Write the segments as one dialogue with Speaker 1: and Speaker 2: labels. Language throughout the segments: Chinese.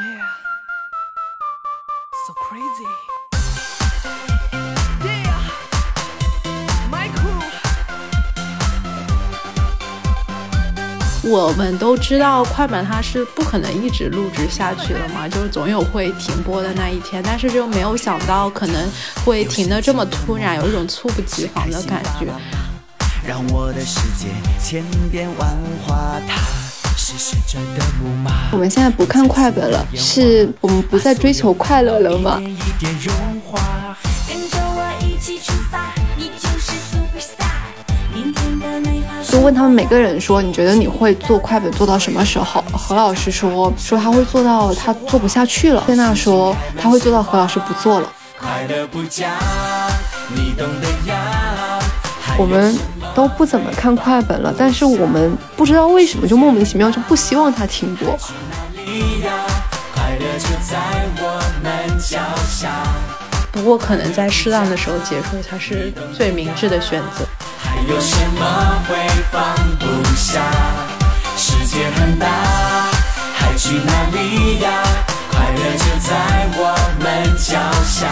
Speaker 1: Yeah, so crazy. Yeah, my crew.
Speaker 2: 我们都知道快本它是不可能一直录制下去的嘛，就是总有会停播的那一天。但是就没有想到可能会停的这么突然，有一种猝不及防的感觉。
Speaker 1: 让我的世界千变万化，它。
Speaker 3: 我们现在不看快本了，是我们不再追求快乐了吗
Speaker 1: 一？点一点融化。
Speaker 4: 跟着我一起出发，你就
Speaker 3: 问他们每个人说，你觉得你会做快本做到什么时候？何老师说说他会做到他做不下去了。谢娜说他会做到何老师不做了。
Speaker 1: 快乐不假，你懂得呀。还有
Speaker 3: 我们都不怎么看快本了，但是我们不知道为什么就莫名其妙就不希望它停播。
Speaker 1: 哪里呀？快乐就在我们脚下。
Speaker 2: 不过可能在适当的时候结束才是最明智的选择。
Speaker 1: 还有什么会放不下？世界很大，还去哪里呀？快乐就在我们脚下。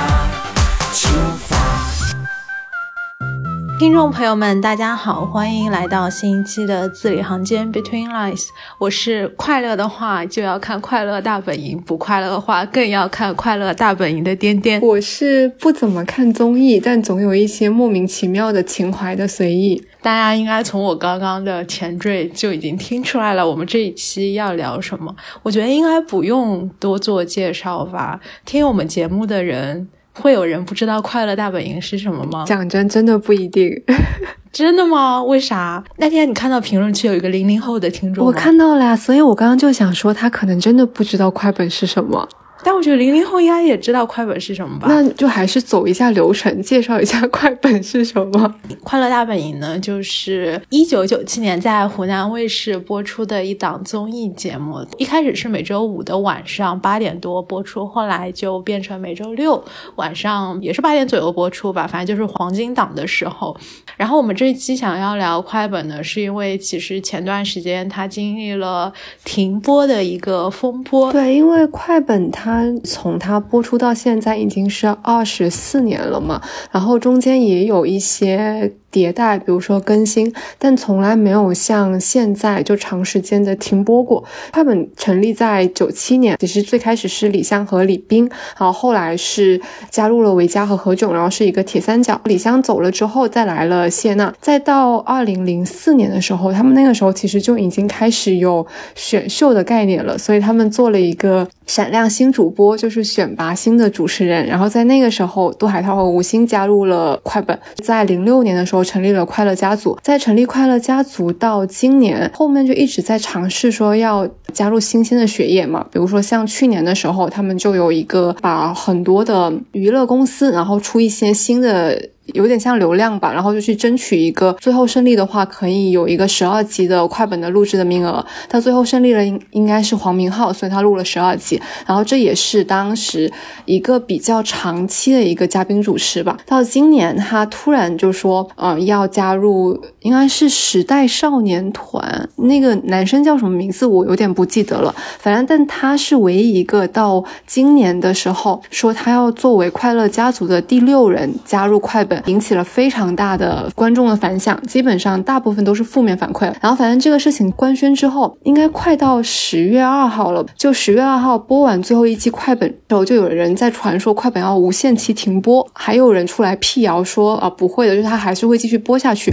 Speaker 2: 听众朋友们，大家好，欢迎来到新一期的字里行间 Between Lines。我是快乐的话就要看《快乐大本营》，不快乐的话更要看《快乐大本营》的颠颠。
Speaker 3: 我是不怎么看综艺，但总有一些莫名其妙的情怀的随意。
Speaker 2: 大家应该从我刚刚的前缀就已经听出来了，我们这一期要聊什么？我觉得应该不用多做介绍吧。听我们节目的人，会有人不知道《快乐大本营》是什么吗？
Speaker 3: 讲真，真的不一定。
Speaker 2: 真的吗？为啥？那天你看到评论区有一个零零后的听众
Speaker 3: 我看到了呀，所以我刚刚就想说，他可能真的不知道快本是什么。
Speaker 2: 但我觉得零零后应该也知道快本是什么吧？
Speaker 3: 那就还是走一下流程，介绍一下快本是什么。
Speaker 2: 快乐大本营呢，就是一九九七年在湖南卫视播出的一档综艺节目。一开始是每周五的晚上八点多播出，后来就变成每周六晚上也是八点左右播出吧，反正就是黄金档的时候。然后我们这一期想要聊快本呢，是因为其实前段时间它经历了停播的一个风波。
Speaker 3: 对，因为快本它从它播出到现在已经是二十四年了嘛，然后中间也有一些迭代，比如说更新，但从来没有像现在就长时间的停播过。快本成立在九七年，其实最开始是李湘和李冰，然后后来是加入了维嘉和何炅，然后是一个铁三角。李湘走了之后，再来了谢娜，再到二零零四年的时候，他们那个时候其实就已经开始有选秀的概念了，所以他们做了一个闪亮新主播，就是选拔新的主持人。然后在那个时候，杜海涛和吴昕加入了快本，在零六年的时候成立了快乐家族。在成立快乐家族到今年，后面就一直在尝试说要加入新鲜的血液嘛，比如说像去年的时候，他们就有一个把很多的娱乐公司，然后出一些新的。有点像流量吧，然后就去争取一个，最后胜利的话可以有一个十二集的快本的录制的名额。他最后胜利了，应应该是黄明昊，所以他录了十二集。然后这也是当时一个比较长期的一个嘉宾主持吧。到今年他突然就说，呃，要加入，应该是时代少年团，那个男生叫什么名字我有点不记得了。反正但他是唯一一个到今年的时候说他要作为快乐家族的第六人加入快本。引起了非常大的观众的反响，基本上大部分都是负面反馈。然后反正这个事情官宣之后，应该快到十月二号了。就十月二号播完最后一期快本之后，就有人在传说快本要无限期停播，还有人出来辟谣说啊不会的，就是他还是会继续播下去。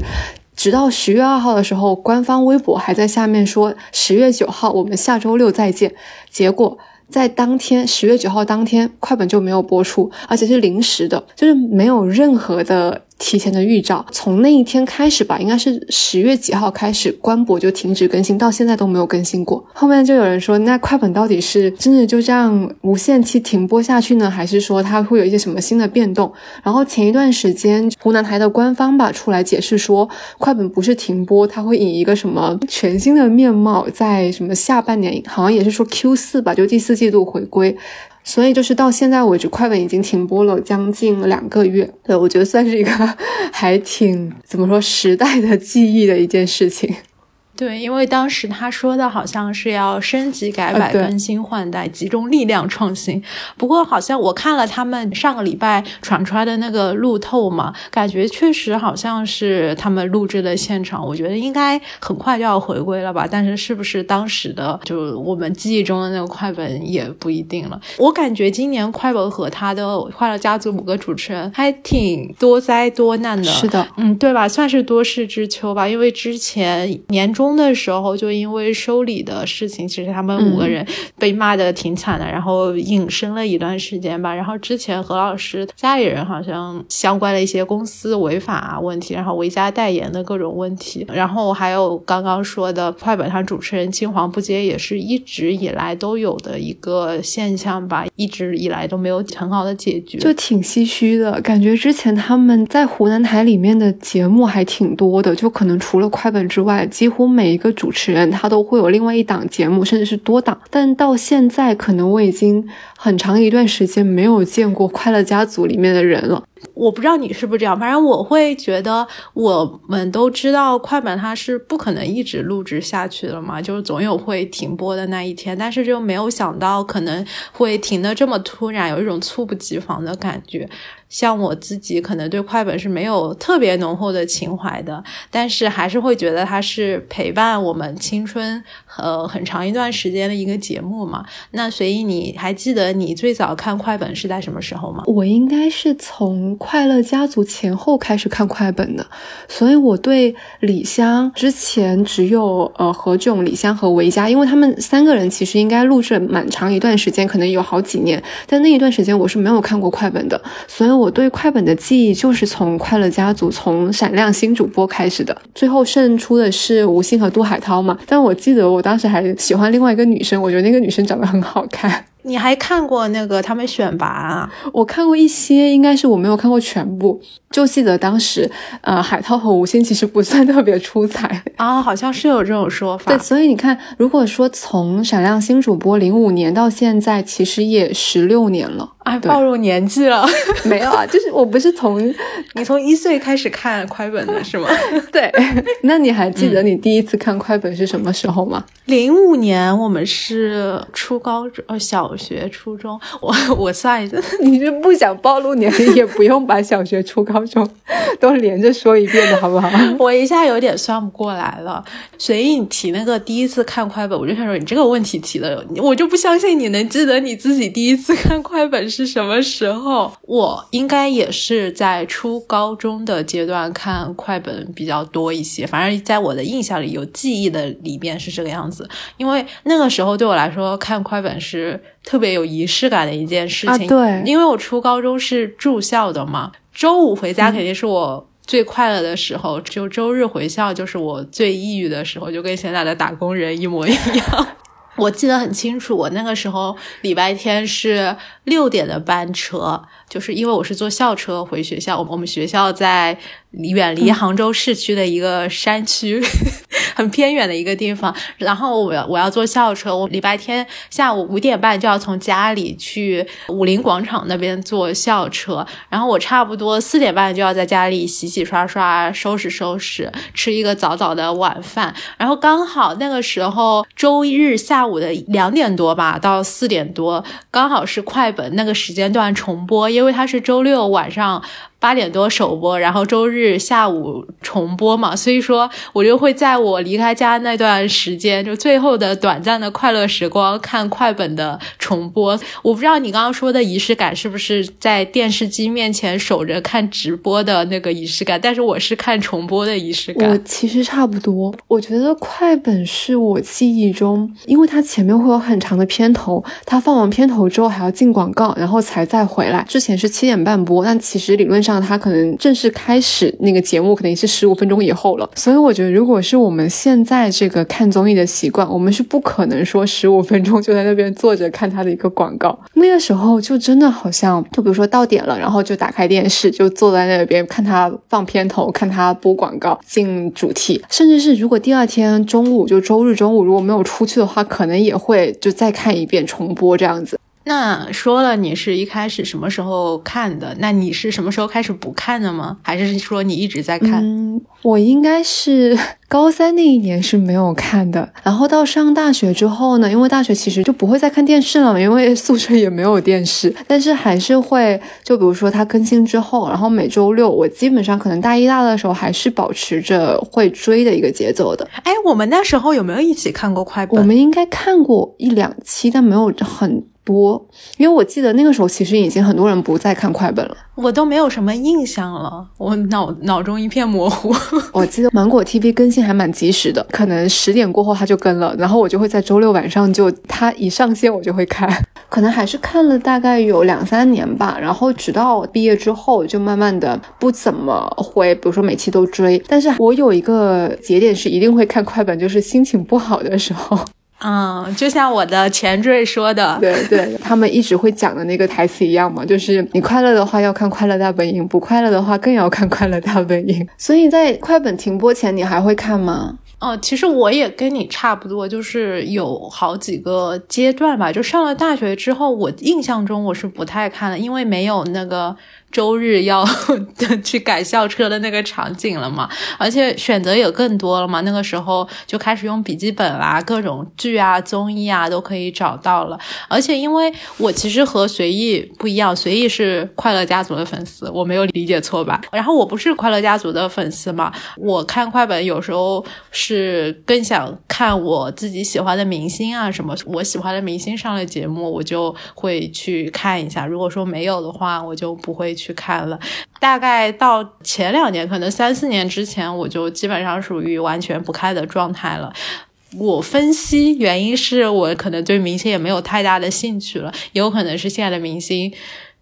Speaker 3: 直到十月二号的时候，官方微博还在下面说十月九号我们下周六再见。结果。在当天十月九号当天，快本就没有播出，而且是临时的，就是没有任何的提前的预兆。从那一天开始吧，应该是十月几号开始，官博就停止更新，到现在都没有更新过。后面就有人说，那快本到底是真的就这样无限期停播下去呢，还是说它会有一些什么新的变动？然后前一段时间，湖南台的官方吧出来解释说，快本不是停播，它会以一个什么全新的面貌，在什么下半年，好像也是说 Q 四吧，就第四季度回归。所以就是到现在为止，快本已经停播了将近两个月。对我觉得算是一个 还挺怎么说时代的记忆的一件事情。
Speaker 2: 对，因为当时他说的好像是要升级改版、更新换代、集中力量创新。不过好像我看了他们上个礼拜传出来的那个路透嘛，感觉确实好像是他们录制的现场。我觉得应该很快就要回归了吧，但是是不是当时的就我们记忆中的那个快本也不一定了。我感觉今年快本和他的《快乐家族》五个主持人还挺多灾多难的。
Speaker 3: 是的，
Speaker 2: 嗯，对吧？算是多事之秋吧，因为之前年终的时候，就因为收礼的事情，其实他们五个人被骂的挺惨的，然后隐身了一段时间吧。然后之前何老师家里人好像相关的一些公司违法问题，然后维嘉代言的各种问题，然后还有刚刚说的快本上主持人青黄不接，也是一直以来都有的一个现象吧，一直以来都没有很好的解决。
Speaker 3: 就挺唏嘘的感觉。之前他们在湖南台里面的节目还挺多的，就可能除了快本之外，几乎每一个主持人他都会有另外一档节目，甚至是多档。但到现在，可能我已经很长一段时间没有见过《快乐家族》里面的人了。
Speaker 2: 我不知道你是不是这样，反正我会觉得，我们都知道快本它是不可能一直录制下去的嘛，就是总有会停播的那一天，但是就没有想到可能会停的这么突然，有一种猝不及防的感觉。像我自己可能对快本是没有特别浓厚的情怀的，但是还是会觉得它是陪伴我们青春呃很长一段时间的一个节目嘛。那所以你还记得你最早看快本是在什么时候吗？
Speaker 3: 我应该是从《快乐家族》前后开始看快本的，所以我对李湘之前只有呃何炅、李湘和维嘉，因为他们三个人其实应该录制了蛮长一段时间，可能有好几年，但那一段时间我是没有看过快本的，所以我对快本的记忆就是从《快乐家族》从闪亮新主播开始的，最后胜出的是吴昕和杜海涛嘛，但我记得我当时还喜欢另外一个女生，我觉得那个女生长得很好看。
Speaker 2: 你还看过那个他们选拔啊？
Speaker 3: 我看过一些，应该是我没有看过全部。就记得当时，呃，海涛和吴昕其实不算特别出彩。
Speaker 2: 啊，好像是有这种说法。
Speaker 3: 对，所以你看，如果说从闪亮新主播零五年到现在，其实也十六年了。
Speaker 2: 哎，暴露年纪了。
Speaker 3: 没有啊，就是我不是从
Speaker 2: 你从一岁开始看快本的是吗？
Speaker 3: 对。那你还记得你第一次看快本是什么时候吗？
Speaker 2: 零五年我们是初高中，呃，小学、初中。我我算一下，
Speaker 3: 你是不想暴露年龄，也不用把小学、初高中都连着说一遍的好不好？
Speaker 2: 我一下有点算不过来了。所以你提那个第一次看快本，我就想说你这个问题提的，我就不相信你能记得你自己第一次看快本是什么时候。我应该也是在初高中的阶段看快本比较多一些，反正在我的印象里有记忆的里面是这个样子。因为那个时候对我来说看快本是特别有仪式感的一件事情。
Speaker 3: 啊对
Speaker 2: 因为我初高中是住校的嘛，周五回家肯定是我。最快乐的时候，就周日回校，就是我最抑郁的时候，就跟现在的打工人一模一样。我记得很清楚，我那个时候礼拜天是六点的班车，就是因为我是坐校车回学校，我我们学校在远离杭州市区的一个山区，很偏远的一个地方。然后我要我要坐校车，我礼拜天下午五点半就要从家里去武林广场那边坐校车，然后我差不多四点半就要在家里洗洗刷刷、收拾收拾，吃一个早早的晚饭。然后刚好那个时候周日下午的两点多吧到四点多，刚好是快本那个时间段重播，因为它是周六晚上。八点多首播，然后周日下午重播嘛，所以说我就会在我离开家那段时间，就最后的短暂的快乐时光，看快本的重播。我不知道你刚刚说的仪式感是不是在电视机面前守着看直播的那个仪式感，但是我是看重播的仪式感我。
Speaker 3: 其实差不多，我觉得快本是我记忆中，因为它前面会有很长的片头，它放完片头之后还要进广告，然后才再回来。之前是七点半播，但其实理论上它可能正式开始那个节目肯定是十五分钟以后了。所以我觉得，如果是我们现在这个看综艺的习惯，我们是不可能说十五分钟就在那边坐着看它的一个广告。那个时候就真的好像，就比如说到点了，然后就打开电视，就坐在那边看它放片头，看它播广告，进主题。甚至是如果第二天中午就周日中午如果没有出去的话，可能也会就再看一遍重播这样子。
Speaker 2: 那说了你是一开始什么时候看的？那你是什么时候开始不看的吗？还是说你一直在看？
Speaker 3: 嗯，我应该是 高三那一年是没有看的，然后到上大学之后呢，因为大学其实就不会再看电视了嘛，因为宿舍也没有电视，但是还是会，就比如说它更新之后，然后每周六我基本上可能大一大二的时候还是保持着会追的一个节奏的。
Speaker 2: 哎，我们那时候有没有一起看过快本？
Speaker 3: 我们应该看过一两期，但没有很多，因为我记得那个时候其实已经很多人不再看快本了。
Speaker 2: 我都没有什么印象了，我脑脑中一片模糊。
Speaker 3: 我记得芒果 TV 更新还蛮及时的，可能十点过后它就更了，然后我就会在周六晚上就它一上线我就会看，可能还是看了大概有两三年吧，然后直到毕业之后就慢慢的不怎么会，比如说每期都追，但是我有一个节点是一定会看快本，就是心情不好的时候。
Speaker 2: 嗯，就像我的前缀说的，
Speaker 3: 对对，他们一直会讲的那个台词一样嘛，就是你快乐的话要看《快乐大本营》，不快乐的话更要看《快乐大本营》。所以在快本停播前，你还会看吗？
Speaker 2: 哦，其实我也跟你差不多，就是有好几个阶段吧。就上了大学之后，我印象中我是不太看了，因为没有那个。周日要 去赶校车的那个场景了嘛，而且选择也更多了嘛。那个时候就开始用笔记本啦，各种剧啊、综艺啊都可以找到了。而且因为我其实和随意不一样，随意是快乐家族的粉丝，我没有理解错吧？然后我不是快乐家族的粉丝嘛，我看快本有时候是更想看我自己喜欢的明星啊什么，我喜欢的明星上了节目，我就会去看一下。如果说没有的话，我就不会去。去看了，大概到前两年，可能三四年之前，我就基本上属于完全不看的状态了。我分析原因是我可能对明星也没有太大的兴趣了，也有可能是现在的明星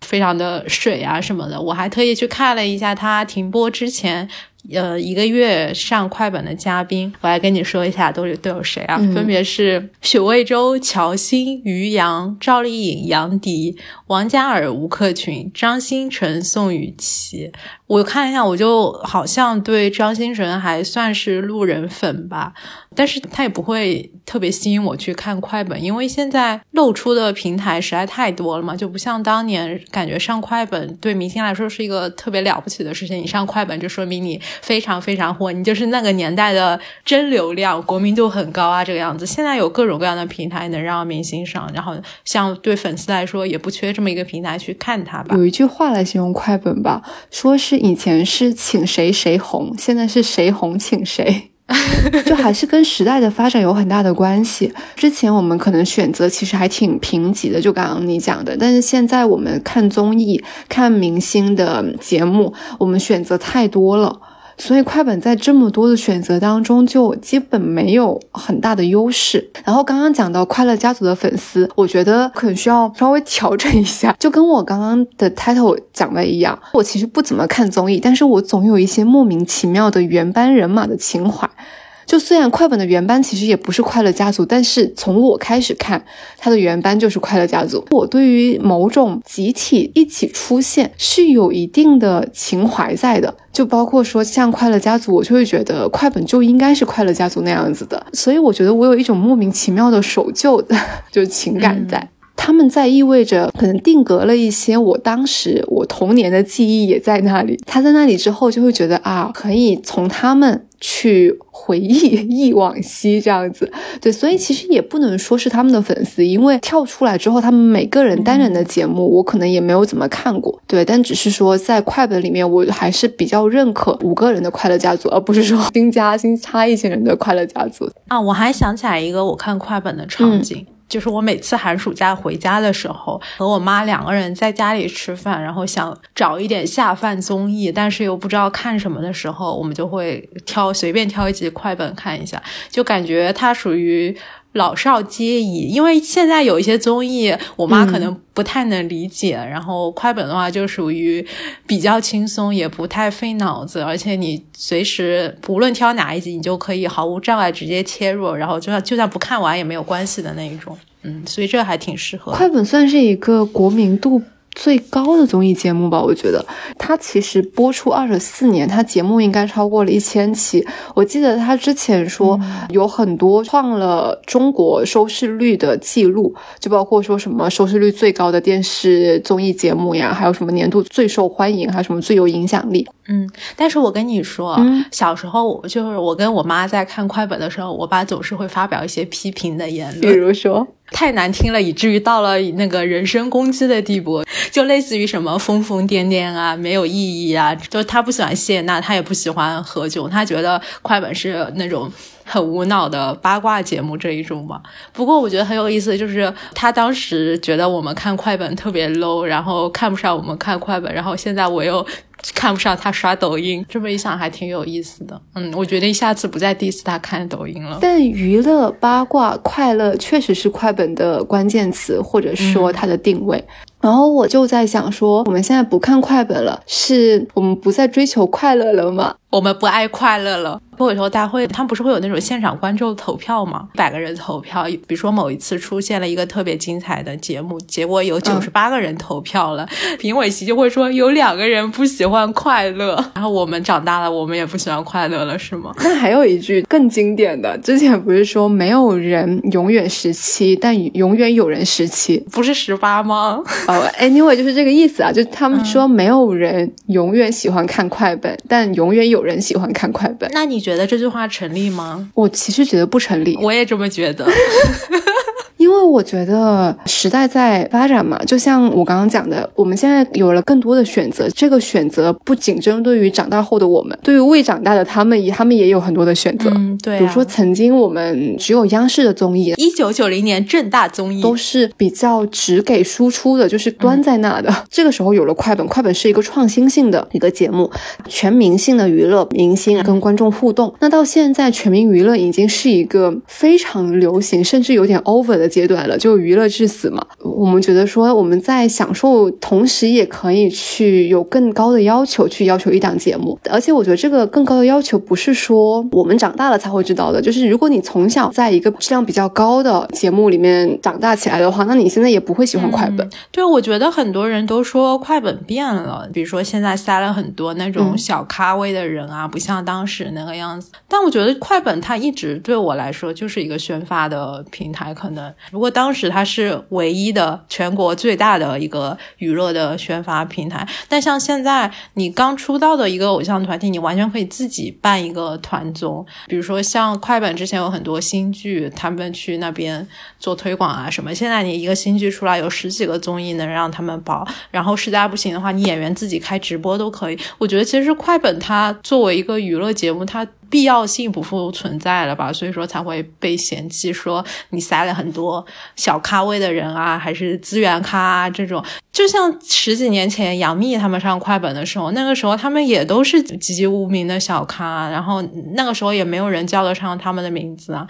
Speaker 2: 非常的水啊什么的。我还特意去看了一下他停播之前。呃，一个月上快本的嘉宾，我来跟你说一下，都有都有谁啊？分别是许魏洲、乔欣、于洋、赵丽颖、杨迪、王嘉尔、吴克群、张新成、宋雨琦。我看一下，我就好像对张新成还算是路人粉吧，但是他也不会特别吸引我去看快本，因为现在露出的平台实在太多了嘛，就不像当年感觉上快本对明星来说是一个特别了不起的事情，你上快本就说明你。非常非常火，你就是那个年代的真流量，国民度很高啊，这个样子。现在有各种各样的平台能让明星上，然后像对粉丝来说，也不缺这么一个平台去看他吧。
Speaker 3: 有一句话来形容快本吧，说是以前是请谁谁红，现在是谁红请谁。就还是跟时代的发展有很大的关系。之前我们可能选择其实还挺贫瘠的，就刚刚你讲的。但是现在我们看综艺、看明星的节目，我们选择太多了。所以快本在这么多的选择当中，就基本没有很大的优势。然后刚刚讲到快乐家族的粉丝，我觉得可能需要稍微调整一下，就跟我刚刚的 title 讲的一样，我其实不怎么看综艺，但是我总有一些莫名其妙的原班人马的情怀。就虽然快本的原班其实也不是快乐家族，但是从我开始看，它的原班就是快乐家族。我对于某种集体一起出现是有一定的情怀在的，就包括说像快乐家族，我就会觉得快本就应该是快乐家族那样子的。所以我觉得我有一种莫名其妙的守旧的 就情感在，他们在意味着可能定格了一些我当时我童年的记忆也在那里。他在那里之后就会觉得啊，可以从他们。去回忆 忆往昔这样子，对，所以其实也不能说是他们的粉丝，因为跳出来之后，他们每个人单人的节目，我可能也没有怎么看过，对，但只是说在快本里面，我还是比较认可五个人的快乐家族，而不是说 新加新插一些人的快乐家族
Speaker 2: 啊。我还想起来一个我看快本的场景。就是我每次寒暑假回家的时候，和我妈两个人在家里吃饭，然后想找一点下饭综艺，但是又不知道看什么的时候，我们就会挑随便挑一集快本看一下，就感觉它属于。老少皆宜，因为现在有一些综艺，我妈可能不太能理解。然后快本的话，就属于比较轻松，也不太费脑子，而且你随时不论挑哪一集，你就可以毫无障碍直接切入，然后就算就算不看完也没有关系的那一种。嗯，所以这还挺适合。
Speaker 3: 快本算是一个国民度。最高的综艺节目吧。我觉得它其实播出二十四年，它节目应该超过了一千期。我记得他之前说有很多创了中国收视率的记录，就包括说什么收视率最高的电视综艺节目呀，还有什么年度最受欢迎，还有什么最有影响力。
Speaker 2: 嗯，但是我跟你说，
Speaker 3: 嗯
Speaker 2: 小时候我就是我跟我妈在看快本的时候，我爸总是会发表一些批评的言论比，
Speaker 3: 如说，
Speaker 2: 太难听了，以至于到了那个人身攻击的地步，就类似于什么疯疯癫癫啊，没有意义啊。就他不喜欢谢娜，他也不喜欢何炅，他觉得快本是那种。很无脑的八卦节目这一种嘛，不过我觉得很有意思，就是他当时觉得我们看快本特别 low，然后看不上我们看快本，然后现在我又看不上他刷抖音，这么一想还挺有意思的。嗯，我决定下次不再 diss 他看抖音了。
Speaker 3: 但娱乐、八卦、快乐确实是快本的关键词，或者说它的定位。然后我就在想说，我们现在不看快本了，是我们不再追求快乐了吗？
Speaker 2: 我们不爱快乐了。脱口秀大会，他们不是会有那种现场观众投票吗？一百个人投票，比如说某一次出现了一个特别精彩的节目，结果有九十八个人投票了，评委席就会说有两个人不喜欢快乐，然后我们长大了，我们也不喜欢快乐了，是吗？
Speaker 3: 那还有一句更经典的，之前不是说没有人永远十七，但永远有人十七。
Speaker 2: 不是十八吗？
Speaker 3: 哦，anyway 就是这个意思啊，就他们说没有人永远喜欢看快本，但永远有人喜欢看快本。
Speaker 2: 那你觉得这句话成立吗？
Speaker 3: 我其实觉得不成立，
Speaker 2: 我也这么觉得。
Speaker 3: 因为我觉得时代在发展嘛，就像我刚刚讲的，我们现在有了更多的选择。这个选择不仅针对于长大后的我们，对于未长大的他们也，他们也有很多的选择。
Speaker 2: 嗯，对、啊。
Speaker 3: 比如说，曾经我们只有央视的综艺，
Speaker 2: 一九九零年正大综艺
Speaker 3: 都是比较只给输出的，就是端在那的。嗯、这个时候有了快本，快本是一个创新性的一个节目，全民性的娱乐，明星跟观众互动。那到现在，全民娱乐已经是一个非常流行，甚至有点 over 的阶段了，就娱乐至死嘛。我们觉得说我们在享受同时，也可以去有更高的要求，去要求一档节目。而且我觉得这个更高的要求不是说我们长大了才会知道的，就是如果你从小在一个质量比较高的节目里面长大起来的话，那你现在也不会喜欢快本。
Speaker 2: 对，我觉得很多人都说快本变了，比如说现在塞了很多那种小咖位的人啊，不像当时那个样子。但我觉得快本它一直对我来说就是一个宣发的平台，可能如果当时它是唯一的全国最大的一个娱乐的宣发平台，但像现在你刚出道的一个偶像团体，你完全可以自己办一个团综，比如说像快本之前有很多新剧，他们去那边做推广啊什么。现在你一个新剧出来，有十几个综艺能让他们报，然后实在不行的话，你演员自己开直播都可以。我觉得其实快本它作为一个娱乐节目，它必要性不复存在了吧，所以说才会被嫌弃说你塞了很多小咖位的人啊，还是资源咖啊这种。就像十几年前杨幂他们上快本的时候，那个时候他们也都是籍籍无名的小咖，然后那个时候也没有人叫得上他们的名字啊。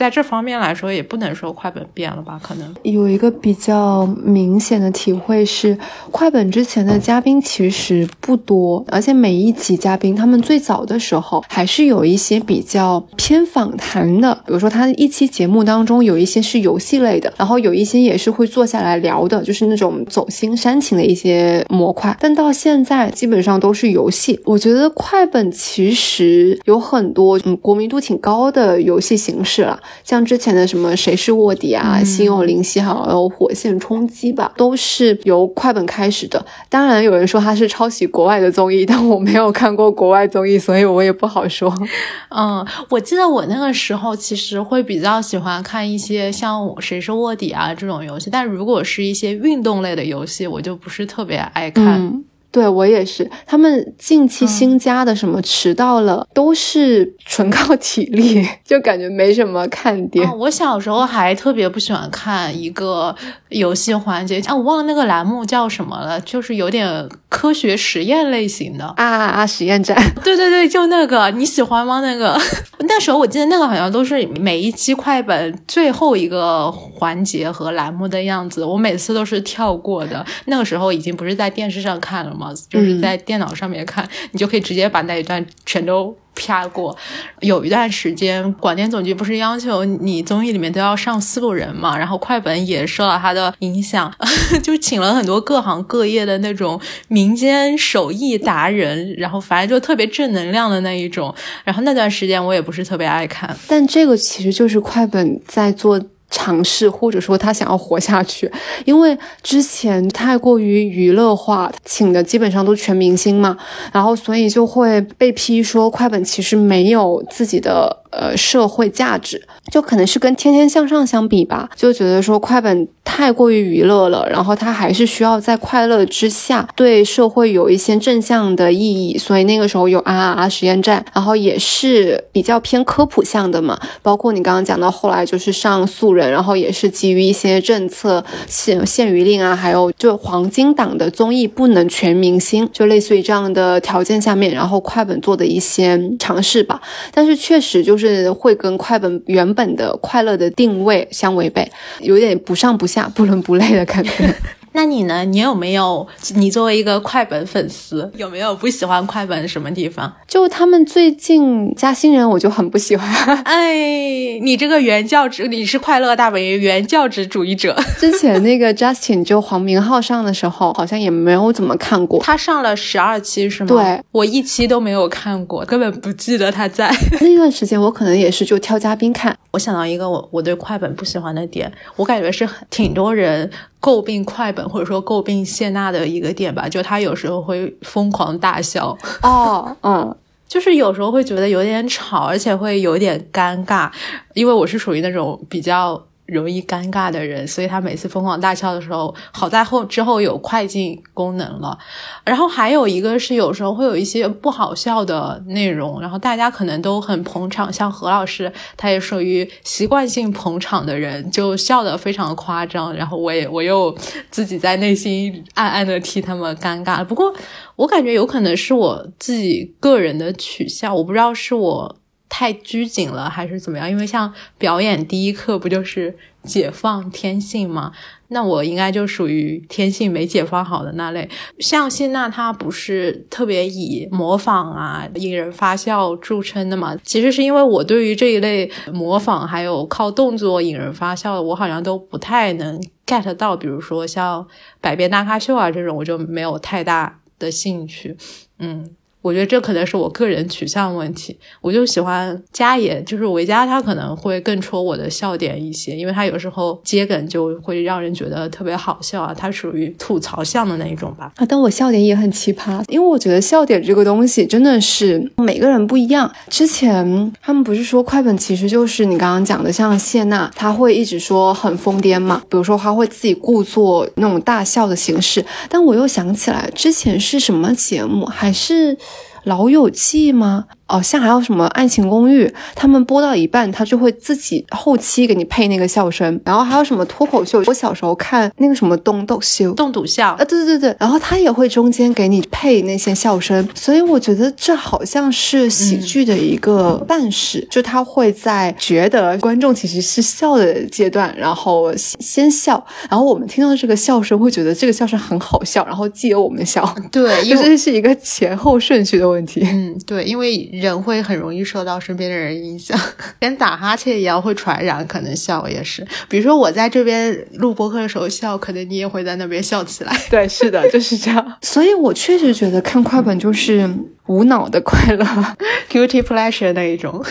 Speaker 2: 在这方面来说，也不能说快本变了吧？可能
Speaker 3: 有一个比较明显的体会是，快本之前的嘉宾其实不多，而且每一集嘉宾他们最早的时候还是有一些比较偏访谈的，比如说他一期节目当中有一些是游戏类的，然后有一些也是会坐下来聊的，就是那种走心煽情的一些模块。但到现在基本上都是游戏。我觉得快本其实有很多嗯国民度挺高的游戏形式了。像之前的什么谁是卧底啊、心有灵犀，还有火线冲击吧，都是由快本开始的。当然有人说它是抄袭国外的综艺，但我没有看过国外综艺，所以我也不好说。
Speaker 2: 嗯，我记得我那个时候其实会比较喜欢看一些像谁是卧底啊这种游戏，但如果是一些运动类的游戏，我就不是特别爱看。
Speaker 3: 嗯对我也是，他们近期新加的什么迟到了，嗯、都是纯靠体力，就感觉没什么看点、
Speaker 2: 哦。我小时候还特别不喜欢看一个游戏环节，啊，我忘了那个栏目叫什么了，就是有点科学实验类型的
Speaker 3: 啊啊实验站。
Speaker 2: 对对对，就那个，你喜欢吗？那个 那时候我记得那个好像都是每一期快本最后一个环节和栏目的样子，我每次都是跳过的。那个时候已经不是在电视上看了。就是在电脑上面看，嗯、你就可以直接把那一段全都啪过。有一段时间，广电总局不是要求你综艺里面都要上四路人嘛，然后快本也受到它的影响，就请了很多各行各业的那种民间手艺达人，然后反正就特别正能量的那一种。然后那段时间我也不是特别爱看，
Speaker 3: 但这个其实就是快本在做。尝试，或者说他想要活下去，因为之前太过于娱乐化，请的基本上都全明星嘛，然后所以就会被批说快本其实没有自己的。呃，社会价值就可能是跟《天天向上》相比吧，就觉得说快本太过于娱乐了，然后它还是需要在快乐之下对社会有一些正向的意义，所以那个时候有啊啊啊实验站，然后也是比较偏科普向的嘛，包括你刚刚讲到后来就是上素人，然后也是基于一些政策限限娱令啊，还有就黄金档的综艺不能全明星，就类似于这样的条件下面，然后快本做的一些尝试吧，但是确实就。是是会跟快本原本的快乐的定位相违背，有点不上不下、不伦不类的感觉。
Speaker 2: 那你呢？你有没有？你作为一个快本粉丝，有没有不喜欢快本什么地方？
Speaker 3: 就他们最近加新人，我就很不喜欢。
Speaker 2: 哎，你这个原教旨，你是快乐大本营原教旨主义者。
Speaker 3: 之前那个 Justin 就黄明昊上的时候，好像也没有怎么看过。
Speaker 2: 他上了十二期是吗？
Speaker 3: 对，
Speaker 2: 我一期都没有看过，根本不记得他在
Speaker 3: 那段时间。我可能也是就挑嘉宾看。
Speaker 2: 我想到一个我我对快本不喜欢的点，我感觉是挺多人。诟病快本或者说诟病谢娜的一个点吧，就她有时候会疯狂大笑
Speaker 3: 哦，嗯，
Speaker 2: 就是有时候会觉得有点吵，而且会有点尴尬，因为我是属于那种比较。容易尴尬的人，所以他每次疯狂大笑的时候，好在后之后有快进功能了。然后还有一个是有时候会有一些不好笑的内容，然后大家可能都很捧场，像何老师，他也属于习惯性捧场的人，就笑得非常夸张。然后我也我又自己在内心暗暗的替他们尴尬。不过我感觉有可能是我自己个人的取向，我不知道是我。太拘谨了还是怎么样？因为像表演第一课不就是解放天性吗？那我应该就属于天性没解放好的那类。像谢娜，她不是特别以模仿啊引人发笑著称的嘛？其实是因为我对于这一类模仿还有靠动作引人发笑的，我好像都不太能 get 到。比如说像百变大咖秀啊这种，我就没有太大的兴趣。嗯。我觉得这可能是我个人取向问题，我就喜欢嘉爷，就是维嘉，他可能会更戳我的笑点一些，因为他有时候接梗就会让人觉得特别好笑啊，他属于吐槽向的那一种吧。
Speaker 3: 啊，但我笑点也很奇葩，因为我觉得笑点这个东西真的是每个人不一样。之前他们不是说快本其实就是你刚刚讲的，像谢娜，她会一直说很疯癫嘛，比如说她会自己故作那种大笑的形式，但我又想起来之前是什么节目，还是。老友记吗？哦，像还有什么《爱情公寓》，他们播到一半，他就会自己后期给你配那个笑声。然后还有什么脱口秀，我小时候看那个什么东斗秀，
Speaker 2: 动笃笑
Speaker 3: 啊，对对对，然后他也会中间给你配那些笑声。所以我觉得这好像是喜剧的一个办事，就他会在觉得观众其实是笑的阶段，然后先笑，然后我们听到这个笑声会觉得这个笑声很好笑，然后既有我们笑。
Speaker 2: 对，
Speaker 3: 因为这是一个前后顺序的问题。
Speaker 2: 嗯，对，因为。人会很容易受到身边的人影响，跟打哈欠一样会传染，可能笑也是。比如说我在这边录播客的时候笑，可能你也会在那边笑起来。
Speaker 3: 对，是的，就是这样。所以我确实觉得看快本就是无脑的快乐，
Speaker 2: guilty pleasure 那一种。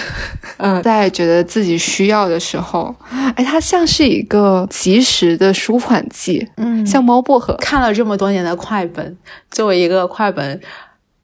Speaker 3: 嗯，在觉得自己需要的时候，哎，它像是一个及时的舒缓剂。
Speaker 2: 嗯，
Speaker 3: 像猫薄荷。
Speaker 2: 看了这么多年的快本，作为一个快本。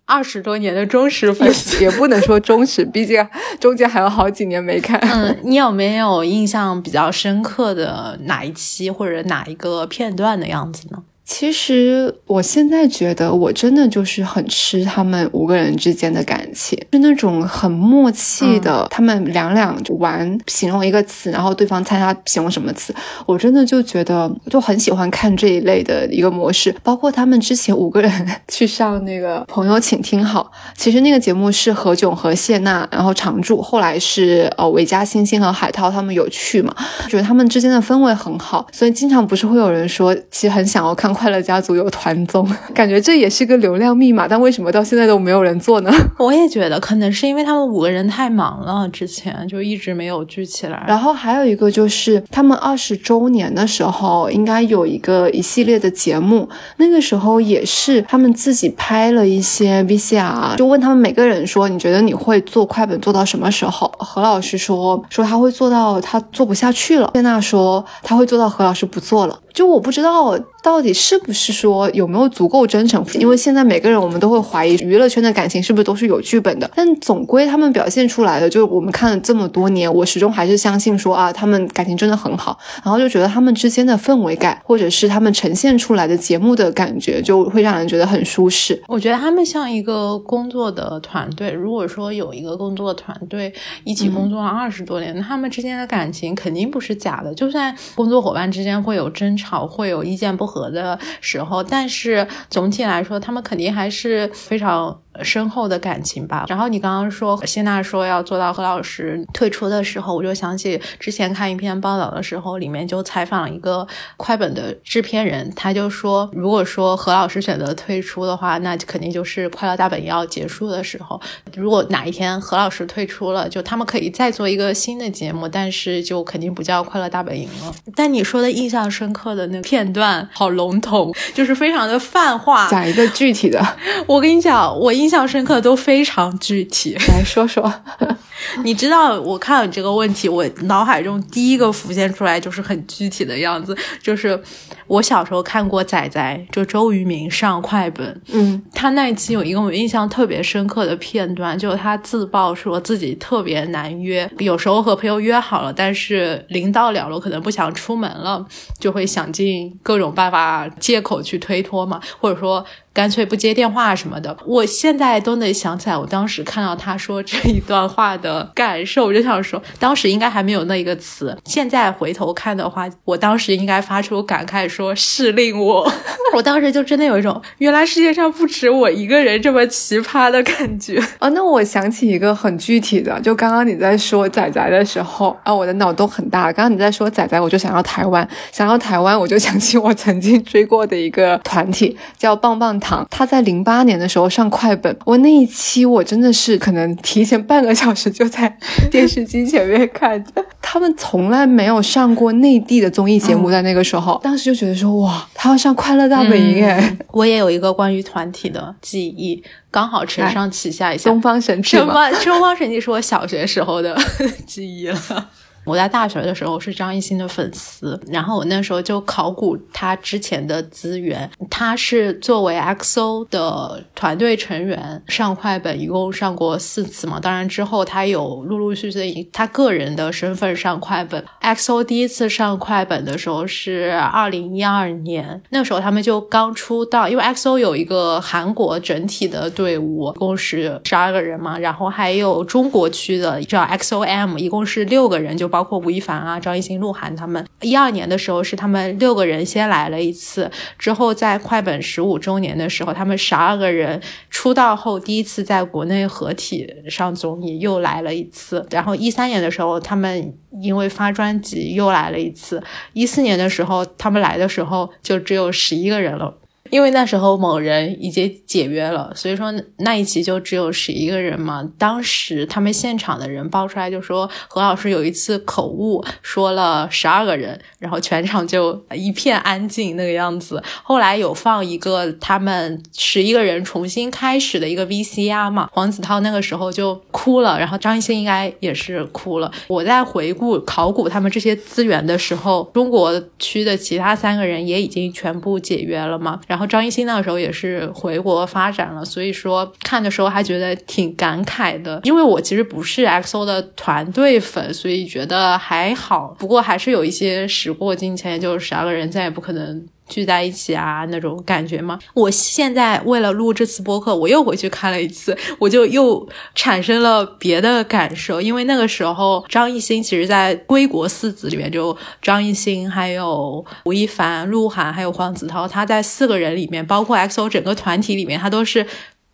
Speaker 2: 二十多年的忠实粉丝
Speaker 3: 也不能说忠实，毕竟中间还有好几年没看。
Speaker 2: 嗯，你有没有印象比较深刻的哪一期或者哪一个片段的样子呢？
Speaker 3: 其实我现在觉得，我真的就是很吃他们五个人之间的感情，是那种很默契的。他们两两就玩形容一个词，然后对方猜他形容什么词。我真的就觉得就很喜欢看这一类的一个模式。包括他们之前五个人 去上那个朋友，请听好。其实那个节目是何炅和谢娜，然后常驻。后来是呃韦嘉、欣欣和海涛他们有去嘛？觉得他们之间的氛围很好，所以经常不是会有人说，其实很想要看。快乐家族》有团综，感觉这也是个流量密码，但为什么到现在都没有人做呢？
Speaker 2: 我也觉得，可能是因为他们五个人太忙了，之前就一直没有聚起来。
Speaker 3: 然后还有一个就是他们二十周年的时候，应该有一个一系列的节目，那个时候也是他们自己拍了一些 VCR，就问他们每个人说，你觉得你会做快本做到什么时候？何老师说说他会做到他做不下去了，谢娜说他会做到何老师不做了。就我不知道到底是不是说有没有足够真诚，因为现在每个人我们都会怀疑娱乐圈的感情是不是都是有剧本的，但总归他们表现出来的，就我们看了这么多年，我始终还是相信说啊，他们感情真的很好，然后就觉得他们之间的氛围感，或者是他们呈现出来的节目的感觉，就会让人觉得很舒适。
Speaker 2: 我觉得他们像一个工作的团队。如果说有一个工作团队一起工作了二十多年，他们之间的感情肯定不是假的。就算工作伙伴之间会有争吵，会有意见不合的时候，但是总体来说，他们肯定还是非常。深厚的感情吧。然后你刚刚说谢娜说要做到何老师退出的时候，我就想起之前看一篇报道的时候，里面就采访了一个快本的制片人，他就说，如果说何老师选择退出的话，那肯定就是《快乐大本营》要结束的时候。如果哪一天何老师退出了，就他们可以再做一个新的节目，但是就肯定不叫《快乐大本营》了。但你说的印象深刻的那个片段好笼统，就是非常的泛化。
Speaker 3: 讲一个具体的，
Speaker 2: 我跟你讲，我印象深刻都非常具体，
Speaker 3: 来说说。
Speaker 2: 你知道，我看到你这个问题，我脑海中第一个浮现出来就是很具体的样子，就是我小时候看过仔仔，就周渝民上快本，
Speaker 3: 嗯，
Speaker 2: 他那一期有一个我印象特别深刻的片段，就是他自曝说自己特别难约，有时候和朋友约好了，但是临到了了，可能不想出门了，就会想尽各种办法借口去推脱嘛，或者说。干脆不接电话什么的，我现在都能想起来，我当时看到他说这一段话的感受，我就想说，当时应该还没有那一个词。现在回头看的话，我当时应该发出感慨，说是令我，我当时就真的有一种，原来世界上不止我一个人这么奇葩的感觉
Speaker 3: 啊。那我想起一个很具体的，就刚刚你在说仔仔的时候啊，我的脑洞很大。刚刚你在说仔仔，我就想到台湾，想到台湾，我就想起我曾经追过的一个团体，叫棒棒。他在零八年的时候上快本，我那一期我真的是可能提前半个小时就在 电视机前面看。他们从来没有上过内地的综艺节目，在那个时候，当时就觉得说哇，他要上《快乐大本营》哎！
Speaker 2: 我也有一个关于团体的记忆，刚好承上启下一下。
Speaker 3: 东方神起？
Speaker 2: 东方神起是我小学时候的记忆了。我在大学的时候是张艺兴的粉丝，然后我那时候就考古他之前的资源。他是作为 XO 的团队成员上快本，一共上过四次嘛。当然之后他有陆陆续续以他个人的身份上快本。XO 第一次上快本的时候是二零一二年，那时候他们就刚出道，因为 XO 有一个韩国整体的队伍，一共是十二个人嘛，然后还有中国区的叫 XOM，一共是六个人就。包括吴亦凡啊、张艺兴、鹿晗他们，一二年的时候是他们六个人先来了一次，之后在快本十五周年的时候，他们十二个人出道后第一次在国内合体上综艺又来了一次，然后一三年的时候他们因为发专辑又来了一次，一四年的时候他们来的时候就只有十一个人了。因为那时候某人已经解约了，所以说那一期就只有十一个人嘛。当时他们现场的人爆出来就说何老师有一次口误说了十二个人，然后全场就一片安静那个样子。后来有放一个他们十一个人重新开始的一个 VCR 嘛，黄子韬那个时候就哭了，然后张艺兴应该也是哭了。我在回顾考古他们这些资源的时候，中国区的其他三个人也已经全部解约了嘛。然然后张艺兴那个时候也是回国发展了，所以说看的时候还觉得挺感慨的。因为我其实不是 XO 的团队粉，所以觉得还好。不过还是有一些时过境迁，就是十二个人再也不可能。聚在一起啊，那种感觉吗？我现在为了录这次播客，我又回去看了一次，我就又产生了别的感受。因为那个时候，张艺兴其实在归国四子里面，就张艺兴、还有吴亦凡、鹿晗，还有黄子韬，他在四个人里面，包括 XO 整个团体里面，他都是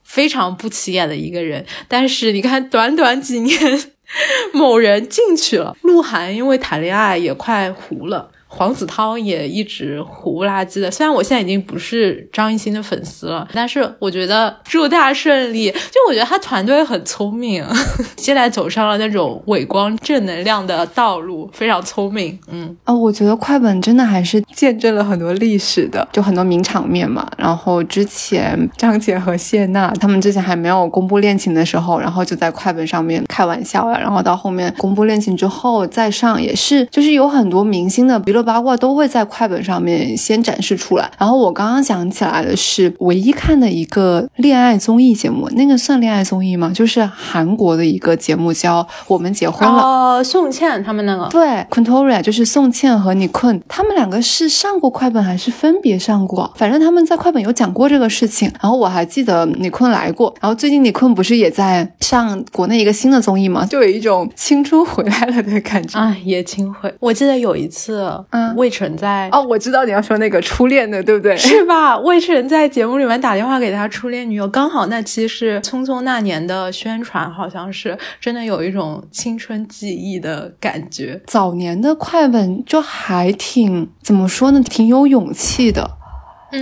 Speaker 2: 非常不起眼的一个人。但是你看，短短几年，某人进去了，鹿晗因为谈恋爱也快糊了。黄子韬也一直糊不拉几的。虽然我现在已经不是张艺兴的粉丝了，但是我觉得祝他顺利。就我觉得他团队很聪明，现在走上了那种伟光正能量的道路，非常聪明。嗯，
Speaker 3: 啊、我觉得快本真的还是见证了很多历史的，就很多名场面嘛。然后之前张杰和谢娜他们之前还没有公布恋情的时候，然后就在快本上面开玩笑呀，然后到后面公布恋情之后再上，也是就是有很多明星的娱乐八卦都会在快本上面先展示出来。然后我刚刚想起来的是，唯一看的一个恋爱综艺节目，那个算恋爱综艺吗？就是韩国的一个节目叫《我们结婚了》。
Speaker 2: 哦，宋茜他们那个，
Speaker 3: 对 q u i n t o r i a 就是宋茜和尼坤，他们两个是上过快本还是分别上过？反正他们在快本有讲过这个事情。然后我还记得尼坤来过，然后最近尼坤不是也在上国内一个新的综艺吗？就有一种青春回来了的感觉。
Speaker 2: 啊，也青回，我记得有一次，
Speaker 3: 嗯
Speaker 2: 魏晨在
Speaker 3: 哦，我知道你要说那个初恋的，对不对？
Speaker 2: 是吧？魏晨在节目里面打电话给他初恋女友，刚好那期是《匆匆那年》的宣传，好像是真的有一种青春记忆的感觉。
Speaker 3: 早年的快本就还挺怎么说呢，挺有勇气的。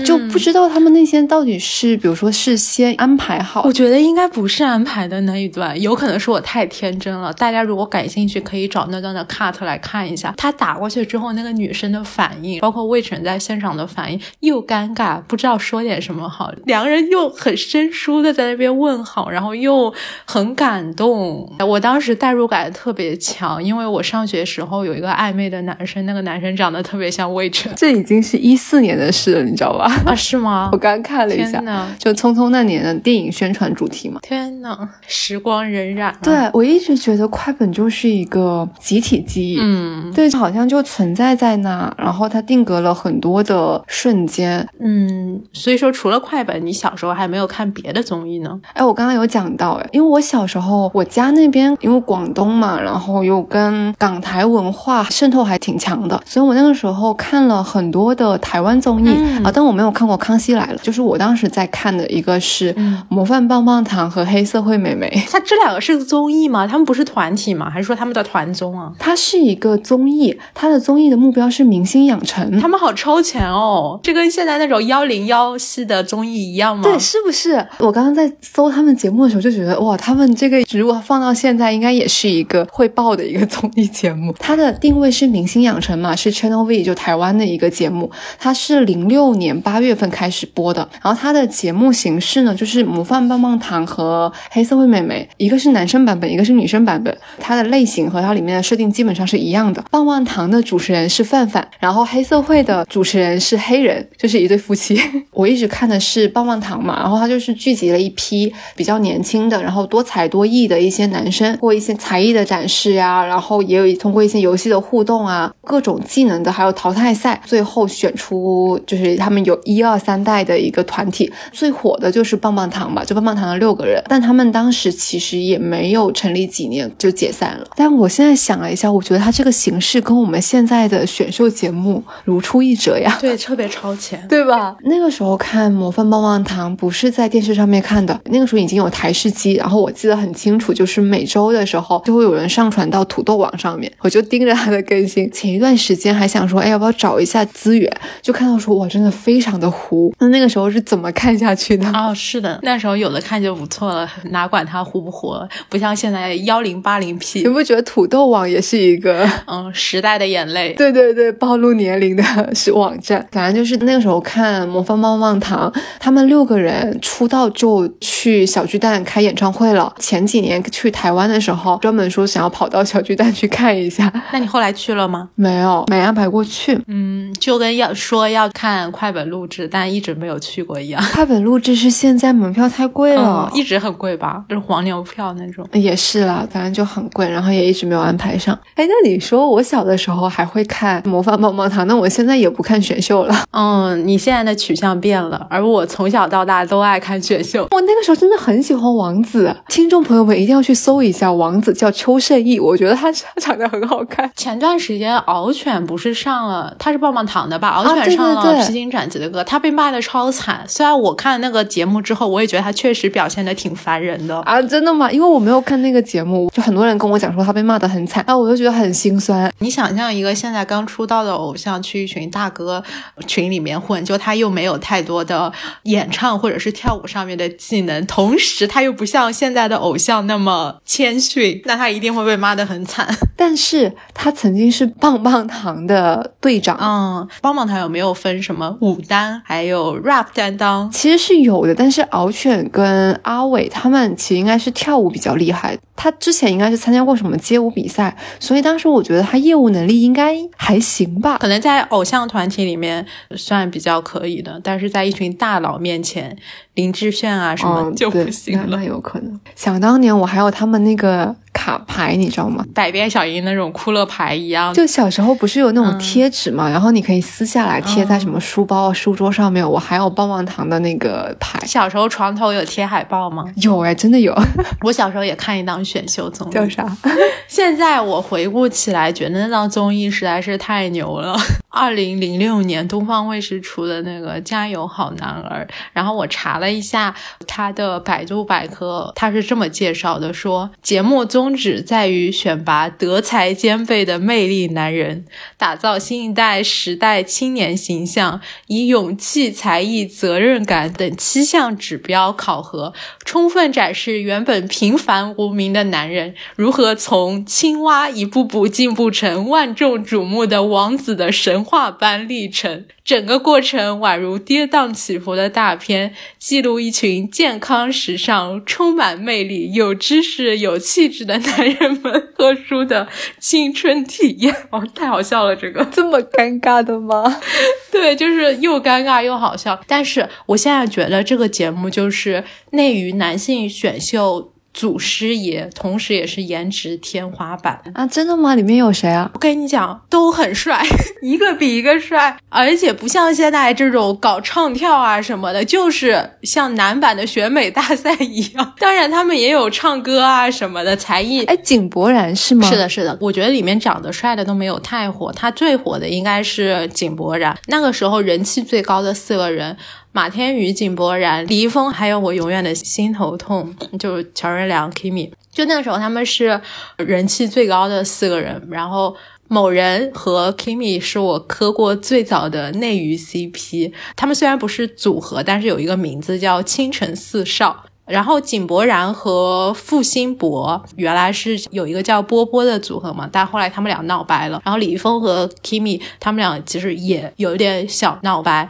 Speaker 3: 就不知道他们那些到底是，比如说事先安排好
Speaker 2: 我觉得应该不是安排的那一段，有可能是我太天真了。大家如果感兴趣，可以找那段的 cut 来看一下。他打过去之后，那个女生的反应，包括魏晨在现场的反应，又尴尬，不知道说点什么好。两个人又很生疏的在那边问好，然后又很感动。我当时代入感特别强，因为我上学时候有一个暧昧的男生，那个男生长得特别像魏晨
Speaker 3: 这已经是一四年的事了，你知道吧？
Speaker 2: 啊，是吗
Speaker 3: 我？刚看了一下就《匆匆那年》的电影宣传主题嘛。
Speaker 2: 天呐，时光荏苒、啊。
Speaker 3: 对，我一直觉得快本就是一个集体记忆，
Speaker 2: 嗯
Speaker 3: 对，好像就存在在那，然后它定格了很多的瞬间。
Speaker 2: 嗯，所以说除了快本，你小时候还没有看别的综艺呢？
Speaker 3: 哎，我刚刚有讲到，哎，因为我小时候我家那边因为广东嘛，然后又跟港台文化渗透还挺强的，所以我那个时候看了很多的台湾综艺、
Speaker 2: 嗯
Speaker 3: 啊，但我没有看过《康熙来了》，就是我当时在看的一个是
Speaker 2: 嗯《
Speaker 3: 模范棒棒糖》和《黑社会美眉》。
Speaker 2: 它这两个是综艺吗？他们不是团体吗？还是说他们的团综啊？
Speaker 3: 它是一个综艺，它的综艺的目标是明星养成。
Speaker 2: 他们好超前哦！这跟现在那种幺零幺系的综艺一样吗？
Speaker 3: 对，是不是？我刚刚在搜他们节目的时候就觉得，哇，他们这个如果放到现在，应该也是一个会爆的一个综艺节目。它的定位是明星养成嘛，是 Channel V 就台湾的一个节目。它是零六年八月份开始播的，然后它的节目形式呢，就是模范棒棒糖和黑社会美眉，一个是男生版本，一个是女生版本。它的类型和它里面的设定基本上是一样的。棒棒糖的主持人是范范，然后黑社会的主持人是黑人，就是一对夫妻。我一直看的是棒棒糖嘛，然后它就是聚集了一批比较年轻的，然后多才多艺的一些男生，或一些才艺的展示呀、然后也有通过一些游戏的互动啊，各种技能的，还有淘汰赛，最后选出就是他们有一二三代的一个团体。最火的就是棒棒糖吧，就棒棒糖的六个人，但他们当时其实也没有成立几年就解散了。但我现在想了一下，我觉得它这个形式跟我们现在的选秀节目如出一辙呀。
Speaker 2: 对，特别超前。
Speaker 3: 对吧？那个时候看《模范棒棒糖》不是在电视上面看的，那个时候已经有台式机，然后我记得很清楚，就是每周的时候就会有人上传到土豆网上面，我就盯着它的更新。前一段时间还想说，哎，要不要找一下资源？就看到说，哇，真的非常的糊。那那个时候是怎么看下去的？
Speaker 2: 哦，是的，那时候有的看就不错了，哪管它糊不糊，不像现在幺零八零 P，
Speaker 3: 你不觉得土豆网也是一个？
Speaker 2: 嗯，时代的眼泪。
Speaker 3: 对对对，暴露年龄的是网站。反正就是那个时候看《魔方棒棒糖》，他们六个人出道就去小巨蛋开演唱会了。前几年去台湾的时候，专门说想要跑到小巨蛋去看一下，
Speaker 2: 那你后来去了吗？
Speaker 3: 没有没安排过去。
Speaker 2: 嗯，就跟要说要看快本录制，但一直没有去过一样。
Speaker 3: 快本录制是现在门票太贵了
Speaker 2: 嗯，，一直很贵吧，就是黄牛票那种。
Speaker 3: 也是啦，反正就很贵，然后也一直没有安排上。哎，那你说我小的时候还会看《模范棒棒糖》，那我现在也不看选秀了。
Speaker 2: 嗯，你现在的取向变了，而我从小到大都爱看选秀。
Speaker 3: 我那个时候真的很喜欢王子，听众朋友们一定要去搜一下王子，叫邱胜翊，我觉得他他长得很好看。
Speaker 2: 前段时间敖犬不是上了，他是棒棒糖的吧？敖犬上了披荆斩胆子的歌，他被骂的超惨。虽然我看那个节目之后，我也觉得他确实表现的挺烦人的。
Speaker 3: 啊，真的吗？因为我没有看那个节目，就很多人跟我讲说他被骂的很惨，然后我就觉得很心酸。
Speaker 2: 你想象一个现在刚出道的偶像去一群大哥群里面混，就他又没有太多的演唱或者是跳舞上面的技能，同时他又不像现在的偶像那么谦逊，那他一定会被骂的很惨。
Speaker 3: 但是他曾经是棒棒糖的队长，
Speaker 2: 嗯，棒棒糖有没有分什么舞担还有 rap 担当？
Speaker 3: 其实是有的，但是敖犬跟阿伟他们其实应该是跳舞比较厉害。他之前应该是参加过什么街舞比赛，所以当时我觉得他业务能力应该还行吧。
Speaker 2: 可能在偶像团体里面算比较可以的，但是在一群大佬面前，林志炫啊什么
Speaker 3: 嗯，
Speaker 2: 就
Speaker 3: 对
Speaker 2: 不行了。
Speaker 3: 有可能。想当年我还有他们那个卡牌，你知道吗？
Speaker 2: 百变小樱那种酷乐牌一样，
Speaker 3: 就小时候不是有那种
Speaker 2: 嗯
Speaker 3: 贴纸嘛，然后你可以撕下来贴在什么书包、书桌上面。我还有棒棒糖的那个牌，
Speaker 2: 小时候床头有贴海报吗？
Speaker 3: 有哎，真的有。
Speaker 2: 我小时候也看一档选秀综艺，
Speaker 3: 叫啥？
Speaker 2: 现在我回顾起来，觉得那档综艺实在是太牛了。二零零六年东方卫视出的那个《加油好男儿》，然后我查了一下他的百度百科，他是这么介绍的：说节目宗旨在于选拔德才兼备的魅力男人，打造新一代时代青年形象，以勇气、才艺、责任感等七项指标考核，充分展示原本平凡无名的男人如何从青蛙一步步进步成万众瞩目的王子的神话般历程。整个过程宛如跌宕起伏的大片，记录一群健康、时尚、充满魅力、有知识、有气质的男人们特殊的青春体验。哦，太好笑了，这个。
Speaker 3: 这么尴尬的吗？
Speaker 2: 对，就是又尴尬又好笑。但是我现在觉得这个节目就是内娱男性选秀祖师爷，同时也是颜值天花板。
Speaker 3: 啊，真的吗？里面有谁啊？
Speaker 2: 我跟你讲，都很帅，一个比一个帅，而且不像现在这种搞唱跳啊什么的，就是像男版的选美大赛一样。当然，他们也有唱歌啊什么的才艺。
Speaker 3: 哎，井柏然是吗？
Speaker 2: 是的，是的，我觉得里面长得帅的都没有太火，他最火的应该是井柏然。那个时候人气最高的四个人。马天宇、井柏然、李易峰，还有我永远的心头痛，就是乔任梁、Kimi。就那个时候，他们是人气最高的四个人。然后，某人和 Kimi 是我磕过最早的内娱 CP。他们虽然不是组合，但是有一个名字叫青城四少。然后井柏然和付辛博原来是有一个叫波波的组合嘛，但后来他们俩闹掰了。然后李易峰和 Kimi 他们俩其实也有一点小闹掰。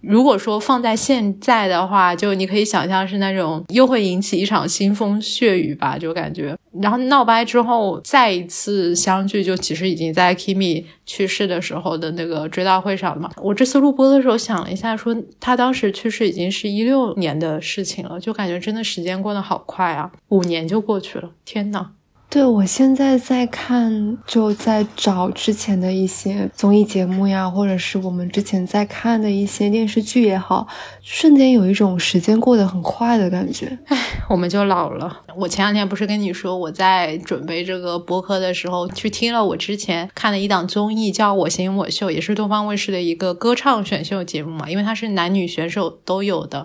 Speaker 2: 如果说放在现在的话，就你可以想象是那种又会引起一场腥风血雨吧，就感觉。然后闹掰之后再一次相聚，就其实已经在 Kimi 去世的时候的那个追悼会上了嘛。我这次录播的时候想了一下，说他当时去世已经是一六年的事情了，就感觉真的时间过得好快啊，五年就过去了，天呐！
Speaker 3: 对，我现在在看，就在找之前的一些综艺节目呀，或者是我们之前在看的一些电视剧也好，瞬间有一种时间过得很快的感觉。
Speaker 2: 唉我们就老了。我前两天不是跟你说，我在准备这个播客的时候，去听了我之前看的一档综艺，叫《我型我秀》，也是东方卫视的一个歌唱选秀节目嘛，因为它是男女选手都有的。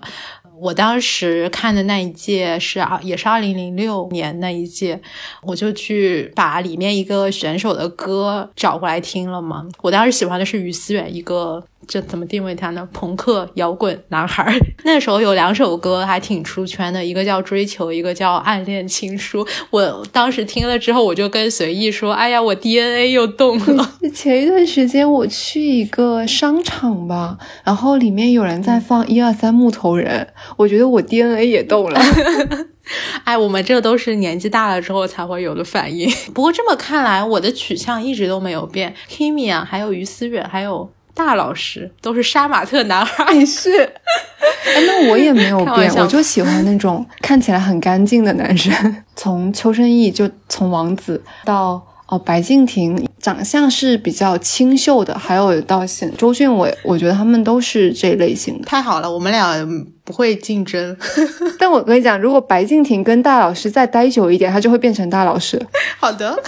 Speaker 2: 我当时看的那一届是二，也是二零零六年那一届，我就去把里面一个选手的歌找过来听了嘛。我当时喜欢的是于思远，一个这怎么定位他呢？朋克摇滚男孩。那时候有两首歌还挺出圈的，一个叫《追求》，一个叫《暗恋情书》。我当时听了之后，我就跟随意说：“哎呀，我 DNA 又动了。
Speaker 3: 前一段时间我去一个商场吧，然后里面有人在放一二三木头人，我觉得我 DNA 也动了。
Speaker 2: 哎，我们这都是年纪大了之后才会有的反应。不过这么看来，我的取向一直都没有变。Kimi 啊，还有于思远，还有大老师，都是杀马特男孩。
Speaker 3: 你是？哎，那我也没有变，我就喜欢那种看起来很干净的男生。从邱胜翊，就从王子到哦白敬亭，长相是比较清秀的，还有到现周迅伟，我觉得他们都是这类型的。
Speaker 2: 太好了，我们俩不会竞争。
Speaker 3: 但我跟你讲，如果白敬亭跟大老师再待久一点，他就会变成大老师。
Speaker 2: 好的，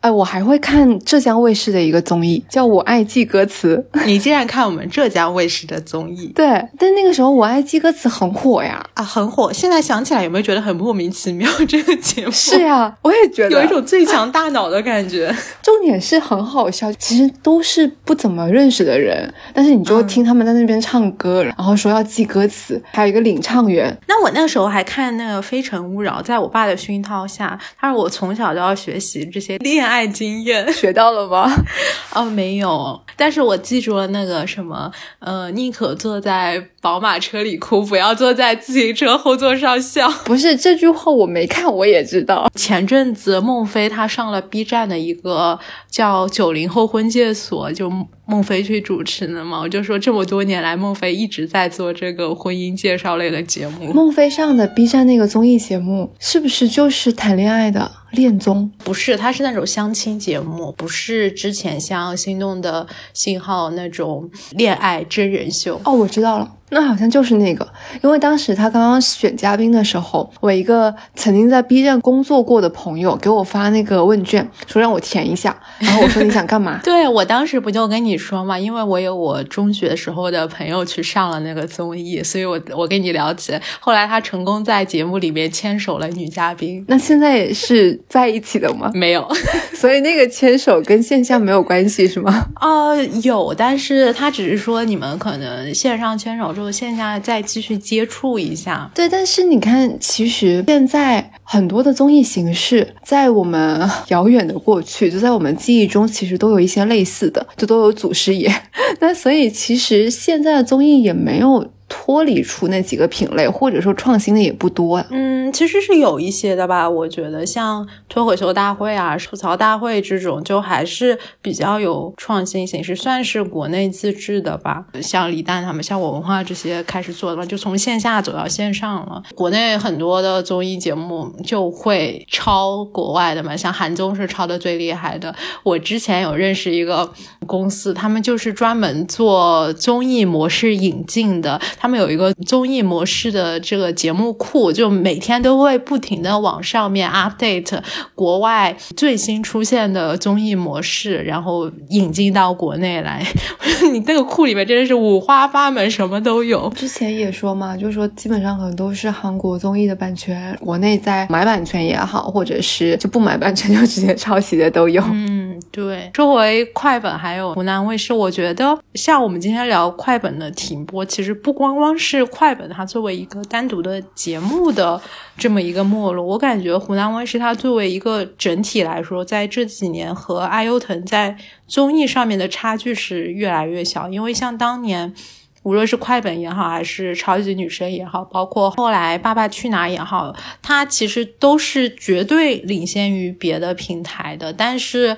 Speaker 3: 哎，我还会看浙江卫视的一个综艺，叫《我爱记歌词》。
Speaker 2: 你竟然看我们浙江卫视的综艺
Speaker 3: 对，但那个时候《我爱记歌词》很火呀。
Speaker 2: 啊，很火。现在想起来有没有觉得很莫名其妙？这个节目
Speaker 3: 是呀，我也觉得
Speaker 2: 有一种最强大脑的感觉。
Speaker 3: 重点是很好笑，其实都是不怎么认识的人，但是你就听他们在那边唱歌，然后说要记歌词，还有一个领唱员，
Speaker 2: 那我那个时候还看那个《非诚勿扰》，在我爸的熏陶下，他说我从小就要学习这些恋爱经验。
Speaker 3: 学到了吗？
Speaker 2: 哦，没有，但是我记住了那个什么，呃，宁可坐在宝马车里哭，不要坐在自行车后座上笑。
Speaker 3: 不是这句话我没看，我也知道。
Speaker 2: 前阵子孟非他上了 B 站的一个叫“九零后婚介所”，就孟非去主持的嘛。我就说这么多年来，孟非一直在做这个婚姻介绍类的节目。
Speaker 3: 孟非上的 B 站那个综艺节目，是不是就是谈恋爱的恋综？
Speaker 2: 不是，它是那种相亲节目，不是之前像心动的信号那种恋爱真人秀。
Speaker 3: 哦，我知道了，那好像就是那个，因为当时他刚刚选嘉宾的时候，我一个曾经在 B 站工作过的朋友给我发那个问卷，说让我填一下，然后我说你想干嘛？
Speaker 2: 对我当时不就跟你说嘛，因为我有我中学时候的朋友去上了那个综艺，所以我我跟你聊起。后来他成功在节目里面牵手了女嘉宾，
Speaker 3: 那现在也是在一起的吗？
Speaker 2: 没有。
Speaker 3: 所以那个牵手跟线下没有关系是吗？
Speaker 2: 呃，有，但是他只是说你们可能线上牵手之后，线下再继续接触一下。
Speaker 3: 对，但是你看，其实现在很多的综艺形式，在我们遥远的过去，就在我们记忆中，其实都有一些类似的，就都有祖师爷。那所以其实现在的综艺也没有脱离出那几个品类，或者说创新的也不多。
Speaker 2: 嗯，其实是有一些的吧，我觉得像脱口秀大会啊、吐槽大会这种，就还是比较有创新形式，算是国内自制的吧。像李诞他们、像我文化这些开始做的嘛，就从线下走到线上了。国内很多的综艺节目就会抄国外的嘛，像韩综是抄的最厉害的。我之前有认识一个公司，他们就是专门做综艺模式引进的，他们有一个综艺模式的这个节目库，就每天都会不停的往上面 update 国外最新出现的综艺模式，然后引进到国内来。你那个库里面真的是五花八门，什么都有。
Speaker 3: 之前也说嘛，就是说基本上可能都是韩国综艺的版权，国内在买版权也好，或者是就不买版权就直接抄袭的都有。
Speaker 2: 嗯，对。说回快本还有湖南卫视，我觉得像我们今天聊快本的停播，其实不光光是快本它作为一个单独的节目的这么一个没落，我感觉湖南卫视它作为一个整体来说，在这几年和爱优腾在综艺上面的差距是越来越小，因为像当年。无论是快本也好，还是超级女声也好，包括后来《爸爸去哪儿》也好，它其实都是绝对领先于别的平台的。但是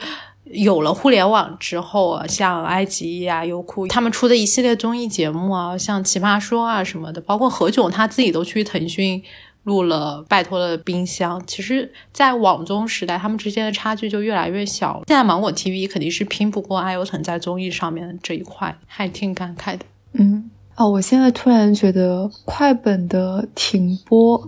Speaker 2: 有了互联网之后啊，像爱奇艺啊、优酷他们出的一系列综艺节目啊，像《奇葩说》啊什么的，包括何炅他自己都去腾讯录了《拜托了冰箱》。其实，在网综时代，他们之间的差距就越来越小。现在芒果 TV 肯定是拼不过爱优腾在综艺上面这一块，还挺感慨的。
Speaker 3: 嗯，哦，我现在突然觉得快本的停播，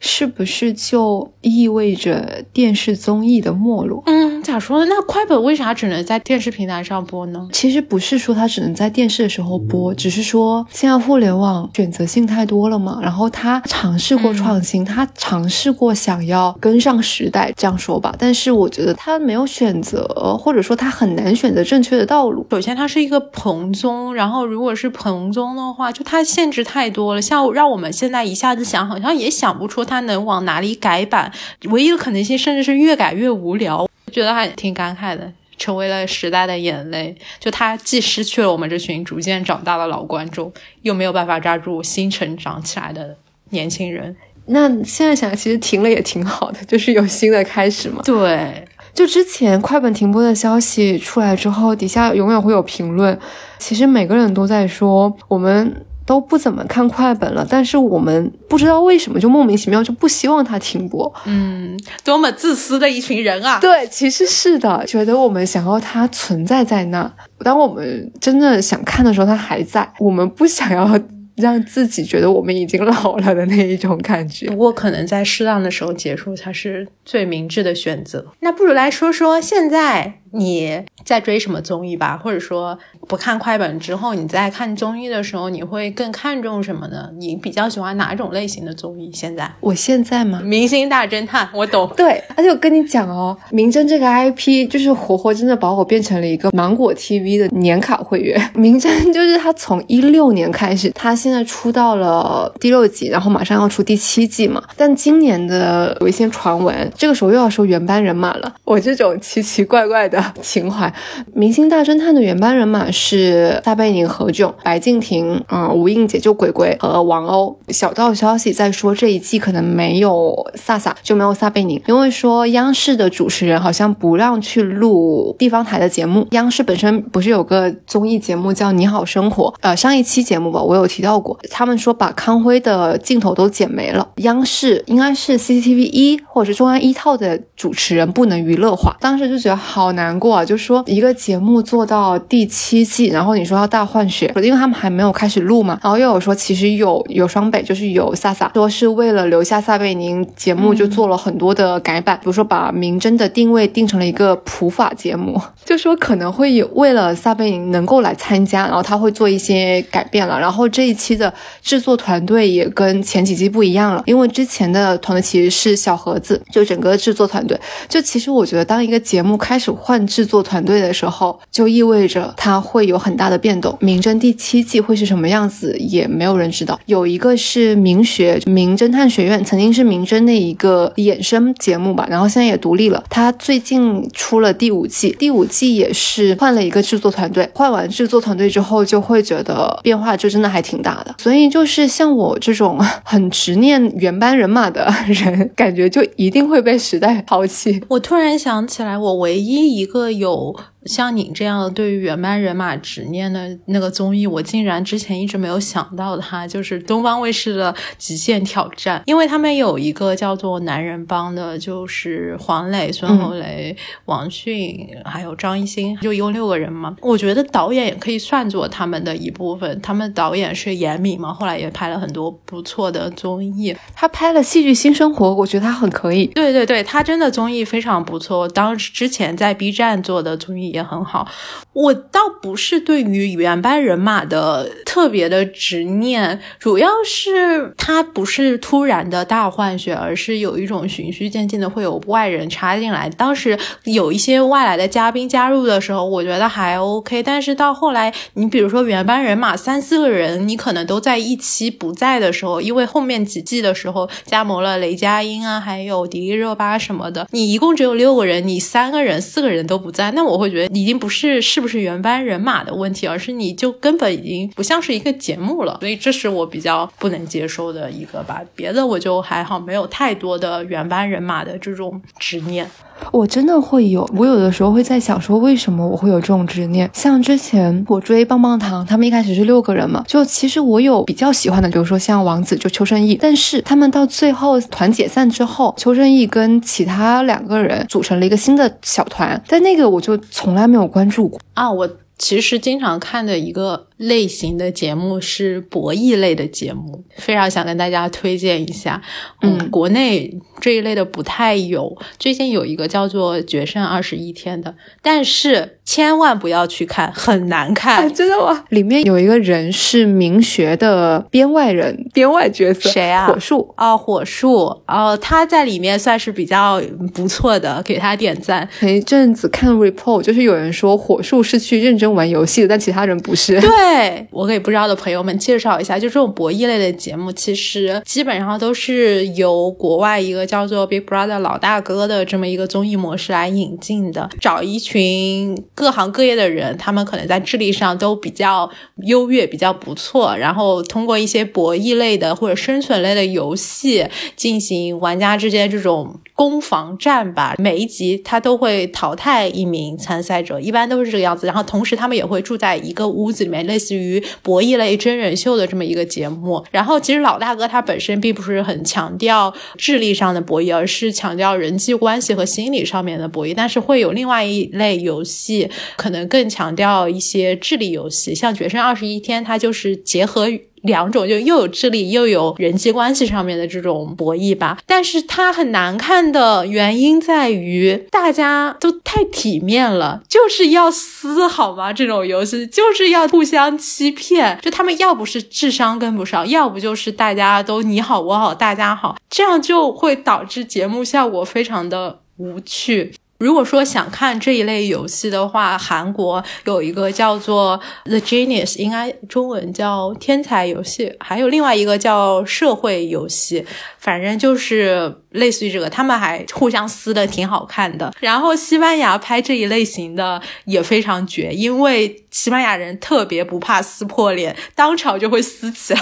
Speaker 3: 是不是就意味着电视综艺的没落？
Speaker 2: 嗯，咋说呢？那快本为啥只能在电视平台上播呢？
Speaker 3: 其实不是说它只能在电视的时候播，只是说现在互联网选择性太多了嘛。然后他尝试过创新，他尝试过想要跟上时代，这样说吧。但是我觉得他没有选择，或者说他很难选择正确的道路。
Speaker 2: 首先，它是一个蓬综，然后如果是蓬综的话，就它限制太多了。像让我们现在一下子想，好像也想不出它能往哪里改版。唯一的可能性，甚至是越改越无聊。觉得还挺感慨的，成为了时代的眼泪。就他既失去了我们这群逐渐长大的老观众，又没有办法抓住新成长起来的年轻人。
Speaker 3: 那现在想，其实停了也挺好的，就是有新的开始嘛。
Speaker 2: 对，
Speaker 3: 就之前快本停播的消息出来之后，底下永远会有评论。其实每个人都在说，我们都不怎么看快本了，但是我们不知道为什么就莫名其妙就不希望它停播。
Speaker 2: 嗯，多么自私的一群人啊！
Speaker 3: 对，其实是的，觉得我们想要它存在在那，当我们真的想看的时候，它还在，我们不想要。让自己觉得我们已经老了的那一种感觉
Speaker 2: 不。过可能在适当的时候结束才是最明智的选择。那不如来说说现在你在追什么综艺吧，或者说不看快本之后，你在看综艺的时候，你会更看重什么呢？你比较喜欢哪种类型的综艺？现在
Speaker 3: 我现在吗？
Speaker 2: 明星大侦探，我懂。
Speaker 3: 对，而且我跟你讲哦，明侦这个 IP 就是活活真的把我变成了一个芒果 TV 的年卡会员。明侦 就是他从一六年开始，他现在出到了第六季，然后马上要出第七季嘛。但今年的有一些传闻，这个时候又要说原班人马了。我这种奇奇怪怪的情怀，明星大侦探的原班人马是撒贝宁、何炅、白敬亭、嗯、吴映洁、就鬼鬼和王鸥。小道消息在说这一季可能没有萨萨，就没有撒贝宁，因为说央视的主持人好像不让去录地方台的节目。央视本身不是有个综艺节目叫《你好生活》？呃，上一期节目吧，我有提到过，他们说把康辉的镜头都剪没了。央视应该是 CCTV 一或者是中央一套的主持人不能娱乐化，当时就觉得好难过啊，就说一个节目做到第七季，然后你说要大换血，因为他们还没有开始录嘛，然后又有说其实有有双北，就是有萨萨，说是为了留下撒贝宁，节目就做了很多的改版，比如说把明侦的定位定成了一个普法节目，就说可能会有为了撒贝宁能够来参加，然后他会做一些改变了，然后这一期的制作团队也跟前几季不一样了，因为之前的团队其实是小盒子，就整个制作团队，就其实我觉得当一个节目开始换制作团队的时候，就意味着它会有很大的变动。明侦第七季会是什么样子，也没有人知道。有一个是明学名侦探学院，曾经是明侦的一个衍生节目吧，然后现在也独立了。它最近出了第五季，第五季也是换了一个制作团队。换完制作团队之后，就会觉得变化就真的还挺大的。所以就是像我这种很执念原班人马的人，感觉就一定会被时代抛弃。
Speaker 2: 我突然想起来，我唯一一个有像你这样对于原班人马执念的那个综艺，我竟然之前一直没有想到它，就是东方卫视的《极限挑战》，因为他们有一个叫做“男人帮”的，就是黄磊、孙红雷、王迅还有张艺兴，就一共六个人嘛。我觉得导演也可以算作他们的一部分，他们导演是严敏嘛，后来也拍了很多不错的综艺。
Speaker 3: 他拍了《戏剧新生活》，我觉得他很可以。
Speaker 2: 对对对，他真的综艺非常不错。当时之前在 B 站做的综艺也很好。我倒不是对于原班人马的特别的执念，主要是他不是突然的大换血，而是有一种循序渐进的会有外人插进来。当时有一些外来的嘉宾加入的时候，我觉得还 OK。但是到后来，你比如说原班人马三四个人，你可能都在一期不在的时候，因为后面几季的时候加盟了雷佳音啊，还有迪丽热巴什么的，你一共只有六个人，你三个人、四个人都不在，那我会觉得已经不是是不是原班人马的问题，而是你就根本已经不像是一个节目了。所以这是我比较不能接受的一个吧。别的我就还好，没有太多的原班人马的这种执念。
Speaker 3: 我真的会有，我有的时候会在想说，为什么我会有这种执念？像之前我追棒棒糖，他们一开始是六个人嘛，就其实我有比较喜欢的，比如说像王子，就邱胜翊，但是他们到最后团解散之后，邱胜翊跟其他两个人组成了一个新的小团，但那个我就从来没有关注过。
Speaker 2: 啊，我其实经常看的一个类型的节目是博弈类的节目，非常想跟大家推荐一下。
Speaker 3: 嗯
Speaker 2: 国内这一类的不太有，最近有一个叫做《决胜二十一天》的，但是千万不要去看，很难看。
Speaker 3: 啊，真的吗？里面有一个人是明学的编外人，编外角色，
Speaker 2: 谁啊
Speaker 3: 火树。
Speaker 2: 哦，火树哦，他在里面算是比较不错的，给他点赞。
Speaker 3: 前一阵子看 report，就是有人说火树是去认真玩游戏的，但其他人不是。
Speaker 2: 对我给不知道的朋友们介绍一下，就这种博弈类的节目，其实基本上都是由国外一个叫做 Big Brother 老大哥的这么一个综艺模式来引进的，找一群各行各业的人，他们可能在智力上都比较优越，比较不错，然后通过一些博弈类的或者生存类的游戏进行玩家之间这种攻防战吧。每一集他都会淘汰一名参赛者，一般都是这个样子。然后同时他们也会住在一个屋子里面，类似于博弈类真人秀的这么一个节目。然后其实老大哥他本身并不是很强调智力上的博弈，而是强调人际关系和心理上面的博弈。但是会有另外一类游戏，可能更强调一些智力游戏，像《决胜二十一天》，它就是结合两种，就又有智力又有人际关系上面的这种博弈吧。但是它很难看的原因在于，大家都太体面了，就是要撕好吗？这种游戏就是要互相欺骗，就他们要不是智商跟不上，要不就是大家都你好我好大家好，这样就会导致节目效果非常的无趣。如果说想看这一类游戏的话，韩国有一个叫做《The Genius》，应该中文叫天才游戏，还有另外一个叫社会游戏，反正就是类似于这个，他们还互相撕的挺好看的。然后西班牙拍这一类型的也非常绝，因为西班牙人特别不怕撕破脸，当场就会撕起来。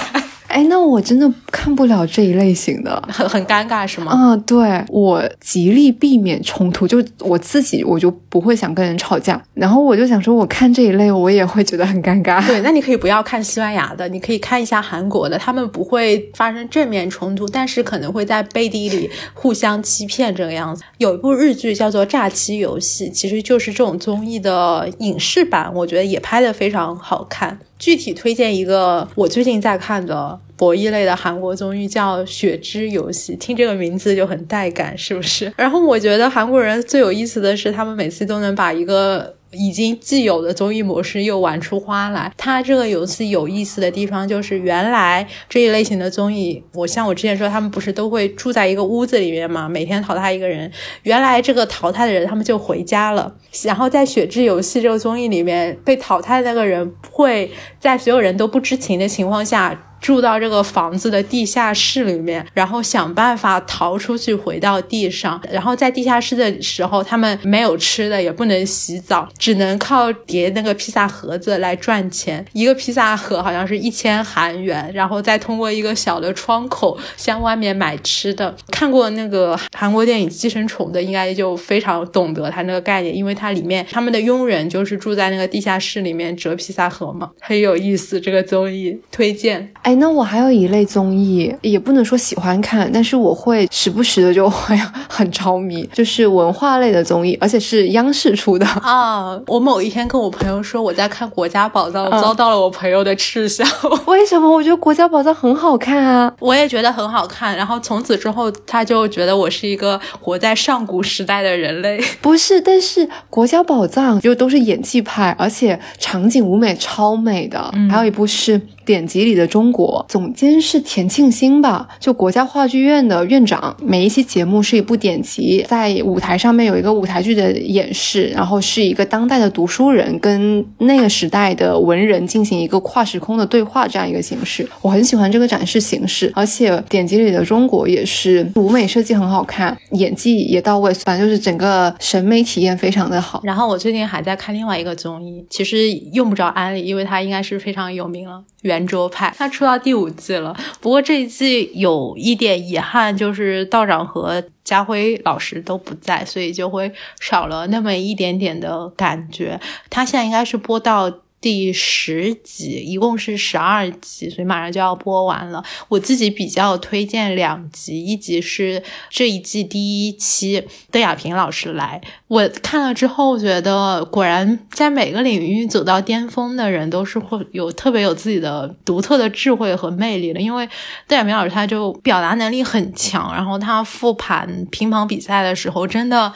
Speaker 3: 哎，那我真的看不了这一类型的，
Speaker 2: 很很尴尬是吗？
Speaker 3: 嗯，对我极力避免冲突，就我自己我就不会想跟人吵架，然后我就想说，我看这一类我也会觉得很尴尬。
Speaker 2: 对，那你可以不要看西班牙的，你可以看一下韩国的，他们不会发生正面冲突，但是可能会在背地里互相欺骗这个样子。有一部日剧叫做《诈欺游戏》，其实就是这种综艺的影视版，我觉得也拍的非常好看。具体推荐一个我最近在看的博弈类的韩国综艺，叫《血之游戏》。听这个名字就很带感，是不是？然后我觉得韩国人最有意思的是，他们每次都能把一个已经既有的综艺模式又玩出花来。它这个游戏有意思的地方就是，原来这一类型的综艺，我像我之前说，他们不是都会住在一个屋子里面嘛，每天淘汰一个人。原来这个淘汰的人，他们就回家了。然后在《雪之游戏》这个综艺里面，被淘汰的那个人会在所有人都不知情的情况下。住到这个房子的地下室里面，然后想办法逃出去，回到地上。然后在地下室的时候，他们没有吃的，也不能洗澡，只能靠叠那个披萨盒子来赚钱。一个披萨盒好像是一千韩元，然后再通过一个小的窗口向外面买吃的。看过那个韩国电影《寄生虫》的，应该就非常懂得它那个概念，因为它里面他们的佣人就是住在那个地下室里面折披萨盒嘛，很有意思。这个综艺推荐。
Speaker 3: 哎，那我还有一类综艺，也不能说喜欢看，但是我会时不时的就会 很着迷，就是文化类的综艺，而且是央视出的。
Speaker 2: 啊！我某一天跟我朋友说我在看《国家宝藏》，
Speaker 3: 嗯
Speaker 2: 遭到了我朋友的嗤笑。
Speaker 3: 为什么？我觉得《国家宝藏》很好看啊。
Speaker 2: 我也觉得很好看，然后从此之后，他就觉得我是一个活在上古时代的人类。
Speaker 3: 不是，但是《国家宝藏》就都是演技派，而且场景舞美超美的。还有一部是《典籍里的中国》，总监是田庆新吧，就国家话剧院的院长。每一期节目是一部典籍，在舞台上面有一个舞台剧的演示，然后是一个当代的读书人跟那个时代的文人进行一个跨时空的对话这样一个形式。我很喜欢这个展示形式，而且《典籍里的中国》也是舞美设计很好看，演技也到位，反正就是整个审美体验非常的好。
Speaker 2: 然后我最近还在看另外一个综艺，其实用不着安利，因为它应该是非常有名了。原圆桌派，他出到第五季了。不过这一季有一点遗憾，就是道长和家辉老师都不在，所以就会少了那么一点点的感觉。他现在应该是播到。第十集，一共是十二集，所以马上就要播完了。我自己比较推荐两集，一集是这一季第一期，邓亚萍老师来，我看了之后觉得，果然在每个领域走到巅峰的人都是会有特别有自己的独特的智慧和魅力的。因为邓亚萍老师他就表达能力很强，然后他复盘乒乓比赛的时候，真的。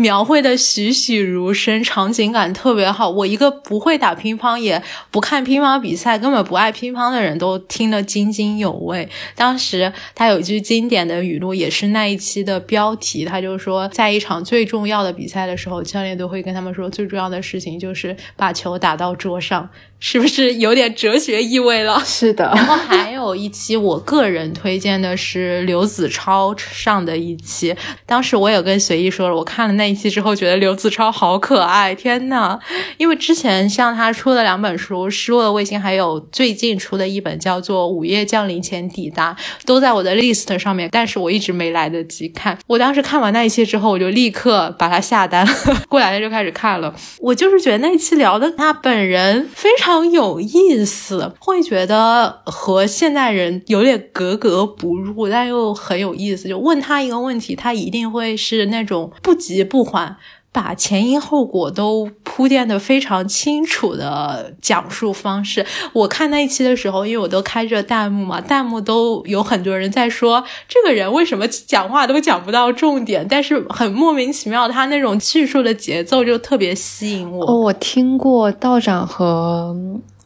Speaker 2: 描绘的栩栩如生，场景感特别好。我一个不会打乒乓，也不看乒乓比赛，根本不爱乒乓的人都听得津津有味。当时他有一句经典的语录，也是那一期的标题，他就说，在一场最重要的比赛的时候，教练都会跟他们说，最重要的事情就是把球打到桌上，是不是有点哲学意味了？
Speaker 3: 是的，
Speaker 2: 然后还有一期，我个人推荐的是刘子超上的一期。当时我也跟随意说了，我看了那一期之后，觉得刘子超好可爱，天呐！因为之前像他出的两本书《失落的卫星》，还有最近出的一本叫做《午夜降临前抵达》，都在我的 list 上面，但是我一直没来得及看。我当时看完那一期之后，我就立刻把它下单，过两天就开始看了。我就是觉得那一期聊的他本人非常有意思，会觉得和现代人有点格格不入，但又很有意思。就问他一个问题，他一定会是那种不急不缓。把前因后果都铺垫的非常清楚的讲述方式。我看那一期的时候，因为我都开着弹幕嘛，弹幕都有很多人在说这个人为什么讲话都讲不到重点，但是很莫名其妙，他那种叙述的节奏就特别吸引我。
Speaker 3: 哦，我听过道长和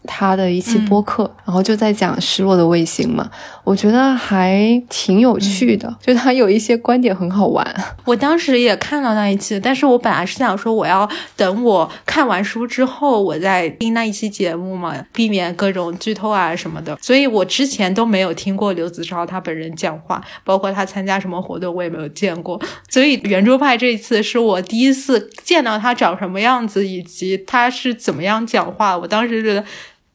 Speaker 3: 他的一期播客，然后就在讲失落的卫星嘛，我觉得还挺有趣的，就他有一些观点很好玩。
Speaker 2: 我当时也看到那一期，但是我本来是想说我要等我看完书之后，我再听那一期节目嘛，避免各种剧透啊什么的。所以我之前都没有听过刘子超他本人讲话，包括他参加什么活动我也没有见过。所以圆桌派这一次是我第一次见到他长什么样子，以及他是怎么样讲话。我当时觉得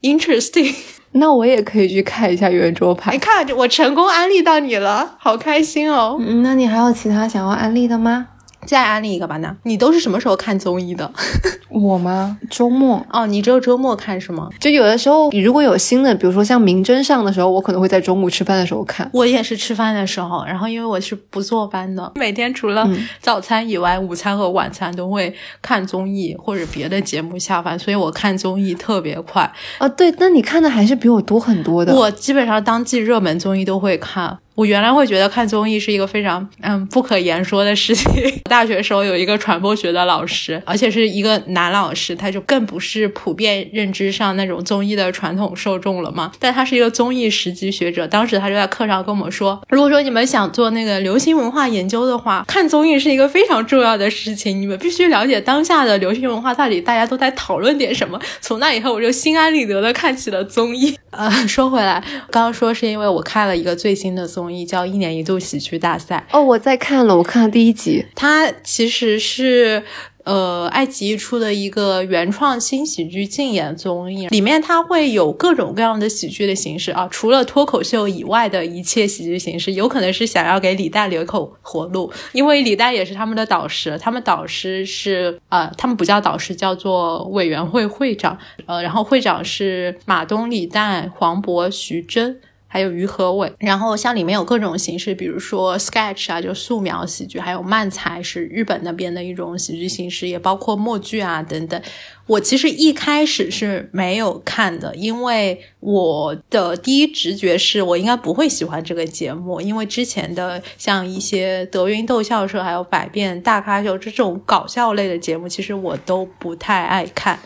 Speaker 2: interesting。
Speaker 3: 那我也可以去看一下圆桌派
Speaker 2: 你。看，我成功安利到你了，好开心哦！
Speaker 3: 嗯，那你还有其他想要安利的吗？
Speaker 2: 再安利一个吧，那你都是什么时候看综艺的？
Speaker 3: 我吗？周末
Speaker 2: 哦，你只有周末看是吗？
Speaker 3: 就有的时候，如果有新的，比如说像明侦上的时候，我可能会在中午吃饭的时候看。
Speaker 2: 我也是吃饭的时候，然后因为我是不坐班的，每天除了早餐以外，午餐和晚餐都会看综艺或者别的节目下饭，所以我看综艺特别快。
Speaker 3: 啊，对，那你看的还是比我多很多的。
Speaker 2: 我基本上当季热门综艺都会看。我原来会觉得看综艺是一个非常嗯不可言说的事情。大学时候有一个传播学的老师，而且是一个男老师，他就更不是普遍认知上那种综艺的传统受众了嘛。但他是一个综艺十级学者，当时他就在课上跟我们说，如果说你们想做那个流行文化研究的话，看综艺是一个非常重要的事情，你们必须了解当下的流行文化到底大家都在讨论点什么。从那以后，我就心安理得的看起了综艺。呃，说回来，刚刚说是因为我看了一个最新的综艺，叫《一年一度喜剧大赛》。
Speaker 3: 哦，我在看了，我看了第一集。
Speaker 2: 它其实是呃爱奇艺出的一个原创新喜剧竞演综艺，里面它会有各种各样的喜剧的形式啊，除了脱口秀以外的一切喜剧形式，有可能是想要给李诞留一口活路，因为李诞也是他们的导师，他们导师是呃，他们不叫导师，叫做委员会会长，呃，然后会长是马东、李诞、黄渤、徐峥。还有于和伟，然后像里面有各种形式，比如说 sketch 啊，就素描喜剧，还有漫才是日本那边的一种喜剧形式，也包括默剧啊等等。我其实一开始是没有看的，因为我的第一直觉是我应该不会喜欢这个节目，因为之前的像一些德云逗笑社还有百变大咖秀这种搞笑类的节目，其实我都不太爱看。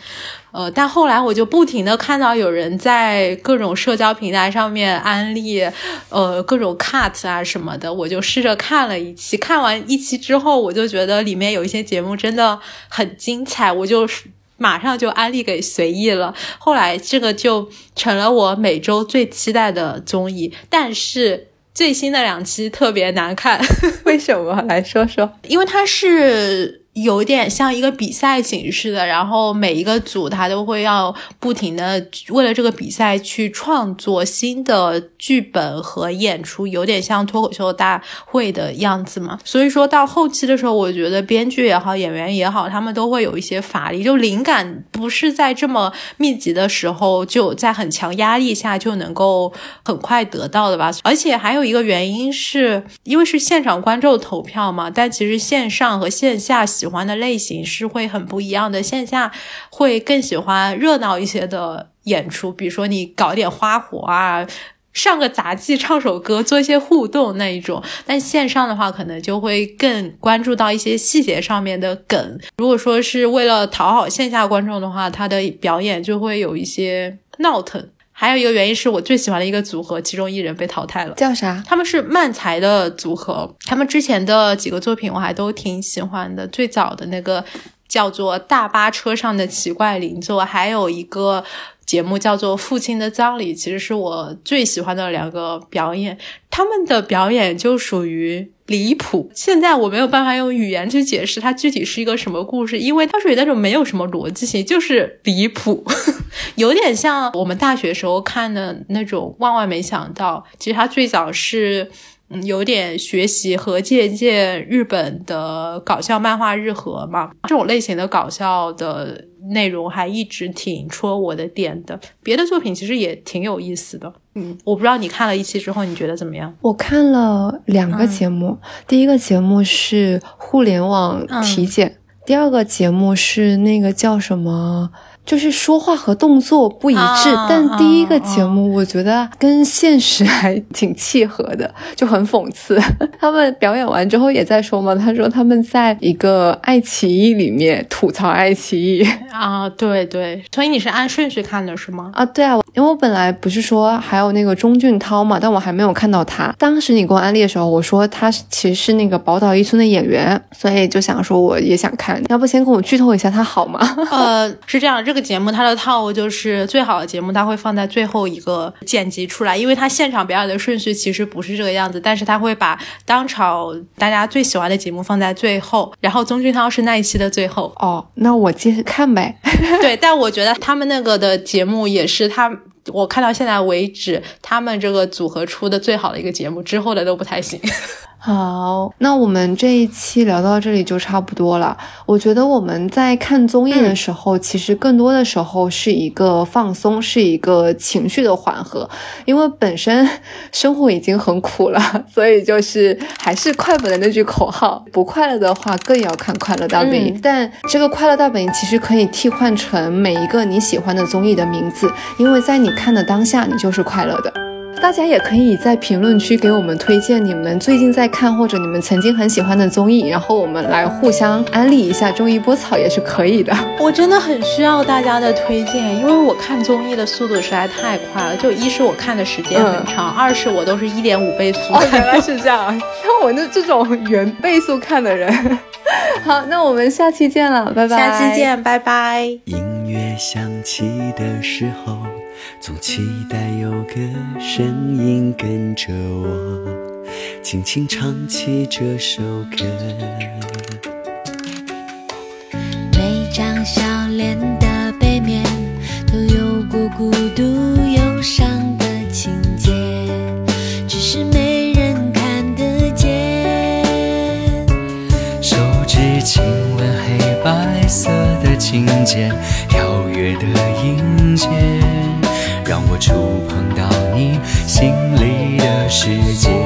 Speaker 2: 呃，但后来我就不停的看到有人在各种社交平台上面安利，呃，各种 cut 啊什么的，我就试着看了一期。看完一期之后，我就觉得里面有一些节目真的很精彩，我就马上就安利给随意了。后来这个就成了我每周最期待的综艺，但是最新的两期特别难看，
Speaker 3: 为什么？来说说。
Speaker 2: 因为它是。有点像一个比赛形式的，然后每一个组他都会要不停的为了这个比赛去创作新的剧本和演出，有点像脱口秀大会的样子嘛。所以说到后期的时候，我觉得编剧也好，演员也好，他们都会有一些乏力，就灵感不是在这么密集的时候，就在很强压力下就能够很快得到的吧。而且还有一个原因是因为是现场观众投票嘛，但其实线上和线下。喜欢的类型是会很不一样的，线下会更喜欢热闹一些的演出，比如说你搞点花活啊，上个杂技，唱首歌，做一些互动那一种。但线上的话，可能就会更关注到一些细节上面的梗。如果说是为了讨好线下观众的话，他的表演就会有一些闹腾。还有一个原因是我最喜欢的一个组合，其中一人被淘汰了，
Speaker 3: 叫啥？
Speaker 2: 他们是漫才的组合，他们之前的几个作品我还都挺喜欢的。最早的那个叫做《大巴车上的奇怪邻座》，还有一个节目叫做《父亲的葬礼》，其实是我最喜欢的两个表演。他们的表演就属于离谱，现在我没有办法用语言去解释它具体是一个什么故事，因为它属于那种没有什么逻辑性，就是离谱，有点像我们大学时候看的那种《万万没想到》。其实它最早是。嗯，有点学习和借鉴日本的搞笑漫画日和嘛，这种类型的搞笑的内容还一直挺戳我的点的。别的作品其实也挺有意思的。嗯，我不知道你看了一期之后你觉得怎么样？
Speaker 3: 我看了两个节目，第一个节目是互联网体检。第二个节目是那个叫什么？就是说话和动作不一致，
Speaker 2: 啊
Speaker 3: 但第一个节目我觉得跟现实还挺契合的，就很讽刺。他们表演完之后也在说嘛，他说他们在一个爱奇艺里面吐槽爱奇艺
Speaker 2: 啊，对对，所以你是按顺序看的是吗？
Speaker 3: 啊，对啊，因为我本来不是说还有那个钟俊涛嘛，但我还没有看到他。当时你给我安利的时候，我说他其实是那个宝岛一村的演员，所以就想说我也想看，要不先跟我剧透一下他好吗？
Speaker 2: 呃，是这样，这个节目它的套路就是最好的节目它会放在最后一个剪辑出来，因为它现场表演的顺序其实不是这个样子，但是他会把当场大家最喜欢的节目放在最后，然后宗俊涛是那一期的最后。
Speaker 3: 哦，那我接着看呗。
Speaker 2: 对，但我觉得他们那个的节目也是他。我看到现在为止，他们这个组合出的最好的一个节目，之后的都不太行。
Speaker 3: 好，那我们这一期聊到这里就差不多了。我觉得我们在看综艺的时候，嗯、其实更多的时候是一个放松，是一个情绪的缓和。因为本身生活已经很苦了，所以就是还是快本的那句口号：不快乐的话，更要看《快乐大本营》嗯。但这个《快乐大本营》其实可以替换成每一个你喜欢的综艺的名字，因为在你看的当下，你就是快乐的。大家也可以在评论区给我们推荐你们最近在看或者你们曾经很喜欢的综艺，然后我们来互相安利一下种一波草也是可以的。
Speaker 2: 我真的很需要大家的推荐，因为我看综艺的速度实在太快了。就一是我看的时间很长，嗯、二是我都是一点五倍速。
Speaker 3: 哦，原来是这样，像我那这种原倍速看的人。好，那我们下期见了，拜拜。
Speaker 2: 下期见，拜拜。
Speaker 1: 音乐响起的时候。总期待有个声音跟着我，轻轻唱起这首歌。
Speaker 4: 每张笑脸的背面都有过孤独忧伤的情节，只是没人看得见。
Speaker 1: 手指亲吻黑白色的琴键，跳跃的音阶。让我触碰到你心里的世界。